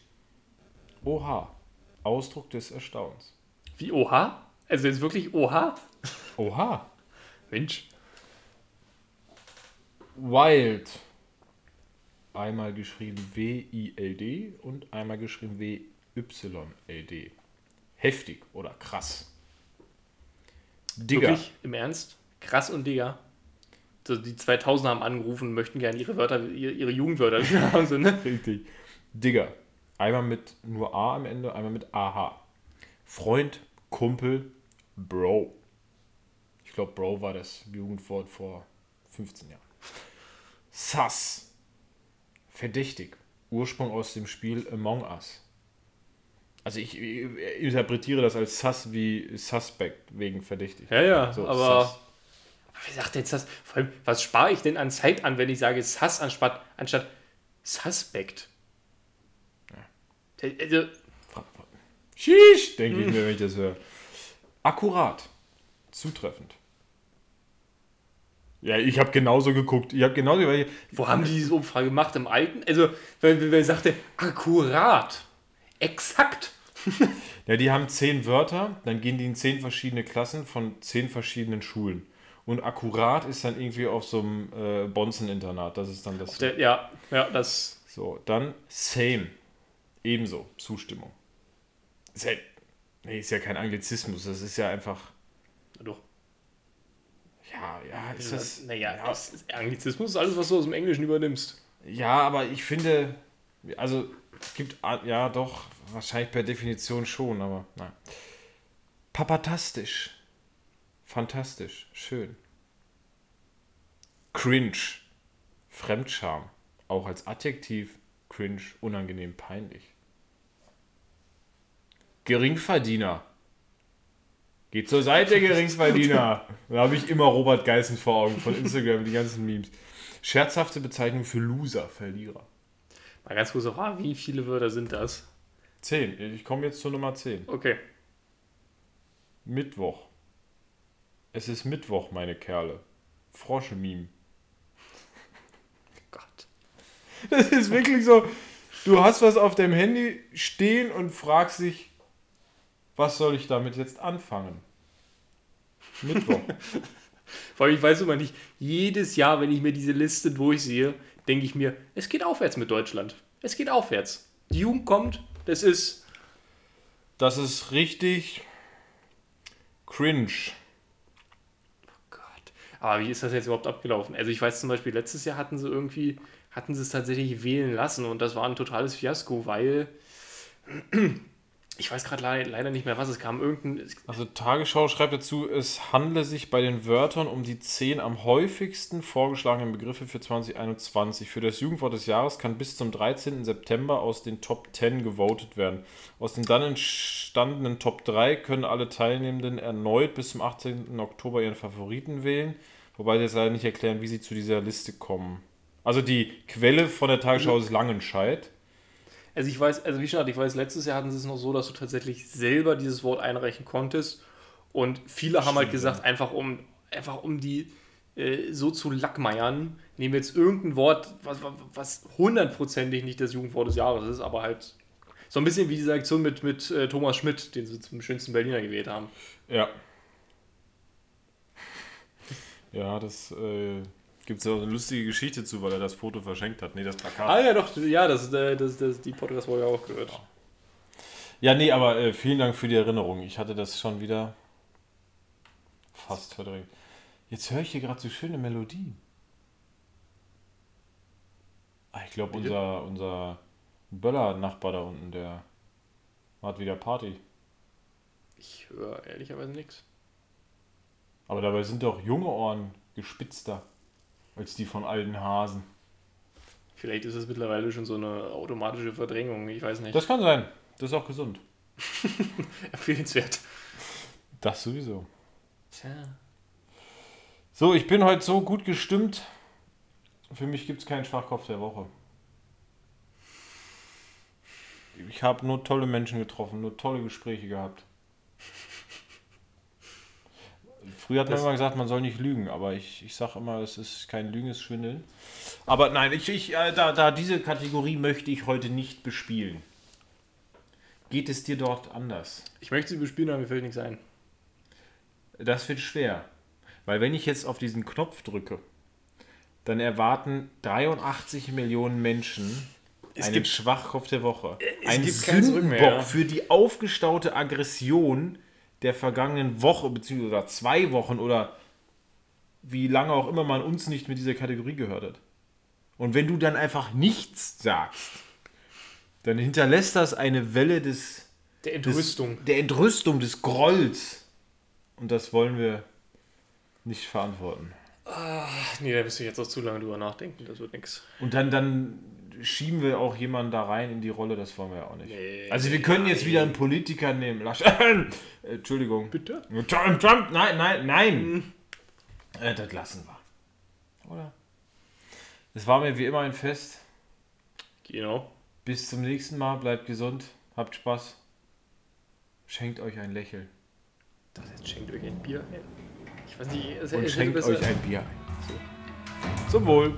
Oha, Ausdruck des Erstaunens. Wie Oha? Also jetzt wirklich Oha? Oha, Mensch. Wild. Einmal geschrieben W-I-L-D und einmal geschrieben W-Y-L-D. Heftig oder krass. Digger. Wirklich? Im Ernst? Krass und Digga. So, die 2000er haben angerufen und möchten gerne ihre Wörter, ihre, Jugendwörter wieder haben. So, ne? Richtig. Digger. Einmal mit nur A am Ende, einmal mit AH. Freund, Kumpel, Bro. Ich glaube, Bro war das Jugendwort vor 15 Jahren. Sus. Verdächtig. Ursprung aus dem Spiel Among Us. Also ich interpretiere das als Sus wie Suspect wegen verdächtig. Ja, ja, So, aber. Sus. Wer sagt jetzt das? Vor allem, was spare ich denn an Zeit an, wenn ich sage Sus anstatt, anstatt Suspect? Also, Sheesh, denke ich mir, wenn ich das höre. Akkurat. Zutreffend. Ja, ich habe genauso geguckt. Ich habe genauso, ich, wo haben die diese Umfrage gemacht? Im Alten? Also, wenn, wenn wer sagte, akkurat, exakt. ja, die haben zehn Wörter, dann gehen die in zehn verschiedene Klassen von zehn verschiedenen Schulen. Und akkurat ist dann irgendwie auf so einem äh, Bonzen-Internat. Das ist dann das. Der, ja, ja, das. So, dann same. Ebenso. Zustimmung. Ist ja, nee, ist ja kein Anglizismus. Das ist ja einfach. Doch. Ja, ja, ist das. naja, ja, es ist Anglizismus ist alles, was du aus dem Englischen übernimmst. Ja, aber ich finde, also es gibt, ja doch, wahrscheinlich per Definition schon, aber nein. Papatastisch. Fantastisch. Schön. Cringe. Fremdscham. Auch als Adjektiv. Cringe. Unangenehm. Peinlich. Geringverdiener. Geht zur Seite, Geringsverdiener. da habe ich immer Robert Geißen vor Augen von Instagram, die ganzen Memes. Scherzhafte Bezeichnung für Loser, Verlierer. Mal ganz kurz, ah, wie viele Wörter sind das? 10. Ich komme jetzt zur Nummer 10. Okay. Mittwoch. Es ist Mittwoch, meine Kerle. Frosche-Meme. Gott. Das ist wirklich so, du hast was auf deinem Handy stehen und fragst dich, was soll ich damit jetzt anfangen? Mittwoch. Vor allem, ich weiß immer nicht, jedes Jahr, wenn ich mir diese Liste durchsehe, denke ich mir, es geht aufwärts mit Deutschland. Es geht aufwärts. Die Jugend kommt, das ist. Das ist richtig cringe. Gott. Aber wie ist das jetzt überhaupt abgelaufen? Also ich weiß zum Beispiel, letztes Jahr hatten sie irgendwie, hatten sie es tatsächlich wählen lassen und das war ein totales Fiasko, weil ich weiß gerade leider, nicht mehr, was es kam. Irgendein. Also Tagesschau schreibt dazu, es handle sich bei den Wörtern um die zehn am häufigsten vorgeschlagenen Begriffe für 2021. Für das Jugendwort des Jahres kann bis zum 13. September aus den Top 10 gewotet werden. Aus den dann entstandenen Top 3 können alle Teilnehmenden erneut bis zum 18. Oktober ihren Favoriten wählen, wobei sie jetzt leider nicht erklären, wie sie zu dieser Liste kommen. Also die Quelle von der Tagesschau ist Langenscheid. Also ich weiß, also wie schon, ich weiß, letztes Jahr hatten sie es noch so, dass du tatsächlich selber dieses Wort einreichen konntest. Und viele haben halt gesagt, einfach um, einfach um die äh, so zu lackmeiern, nehmen wir jetzt irgendein Wort, was, was hundertprozentig nicht das Jugendwort des Jahres ist, aber halt so ein bisschen wie diese Aktion mit, mit äh, Thomas Schmidt, den sie zum schönsten Berliner gewählt haben. Ja. Ja, das äh, gibt es ja auch eine lustige Geschichte zu, weil er das Foto verschenkt hat. Nee, das Plakat. Ah ja, doch, ja, das, äh, das, das, die Podcast-Folge auch gehört. Ja, nee, aber äh, vielen Dank für die Erinnerung. Ich hatte das schon wieder fast verdrängt. Jetzt höre ich hier gerade so schöne Melodien. Ah, ich glaube, unser, unser Böller-Nachbar da unten, der hat wieder Party. Ich höre ehrlicherweise nichts. Aber dabei sind doch junge Ohren gespitzter als die von alten Hasen. Vielleicht ist es mittlerweile schon so eine automatische Verdrängung, ich weiß nicht. Das kann sein. Das ist auch gesund. Empfehlenswert. Das sowieso. Tja. So, ich bin heute so gut gestimmt. Für mich gibt es keinen Schwachkopf der Woche. Ich habe nur tolle Menschen getroffen, nur tolle Gespräche gehabt. Früher hat man Das- immer gesagt, man soll nicht lügen, aber ich, ich sage immer, es ist kein Lügen, es ist Schwindeln. Aber nein, ich, ich, äh, da, da diese Kategorie möchte ich heute nicht bespielen. Geht es dir dort anders? Ich möchte sie bespielen, aber mir fällt nichts ein. Das wird schwer. Weil wenn ich jetzt auf diesen Knopf drücke, dann erwarten 83 Millionen Menschen Es einen gibt- Schwachkopf der Woche. es Ein Sündenbock für die aufgestaute Aggression der vergangenen Woche, beziehungsweise zwei Wochen oder wie lange auch immer man uns nicht mit dieser Kategorie gehört hat. Und wenn du dann einfach nichts sagst, dann hinterlässt das eine Welle des, Der des Entrüstung. der Entrüstung, des Grolls. Und das wollen wir nicht verantworten. Ach, nee, da müsste ich jetzt auch zu lange drüber nachdenken, das wird nix. Und dann, dann schieben wir auch jemanden da rein in die Rolle, das wollen wir ja auch nicht. Nee, also wir können jetzt wieder einen Politiker nehmen. Lasch äh, Entschuldigung. Bitte? Trump, Trump, nein, nein, nein. Äh, das lassen wir. Oder? Es war mir wie immer ein Fest. Genau. Bis zum nächsten Mal. Bleibt gesund. Habt Spaß. Schenkt euch ein Lächeln. Das jetzt schenkt euch ein Bier ein. Ich weiß nicht, es, Und es schenkt euch ein Bier ein. Zum Wohl.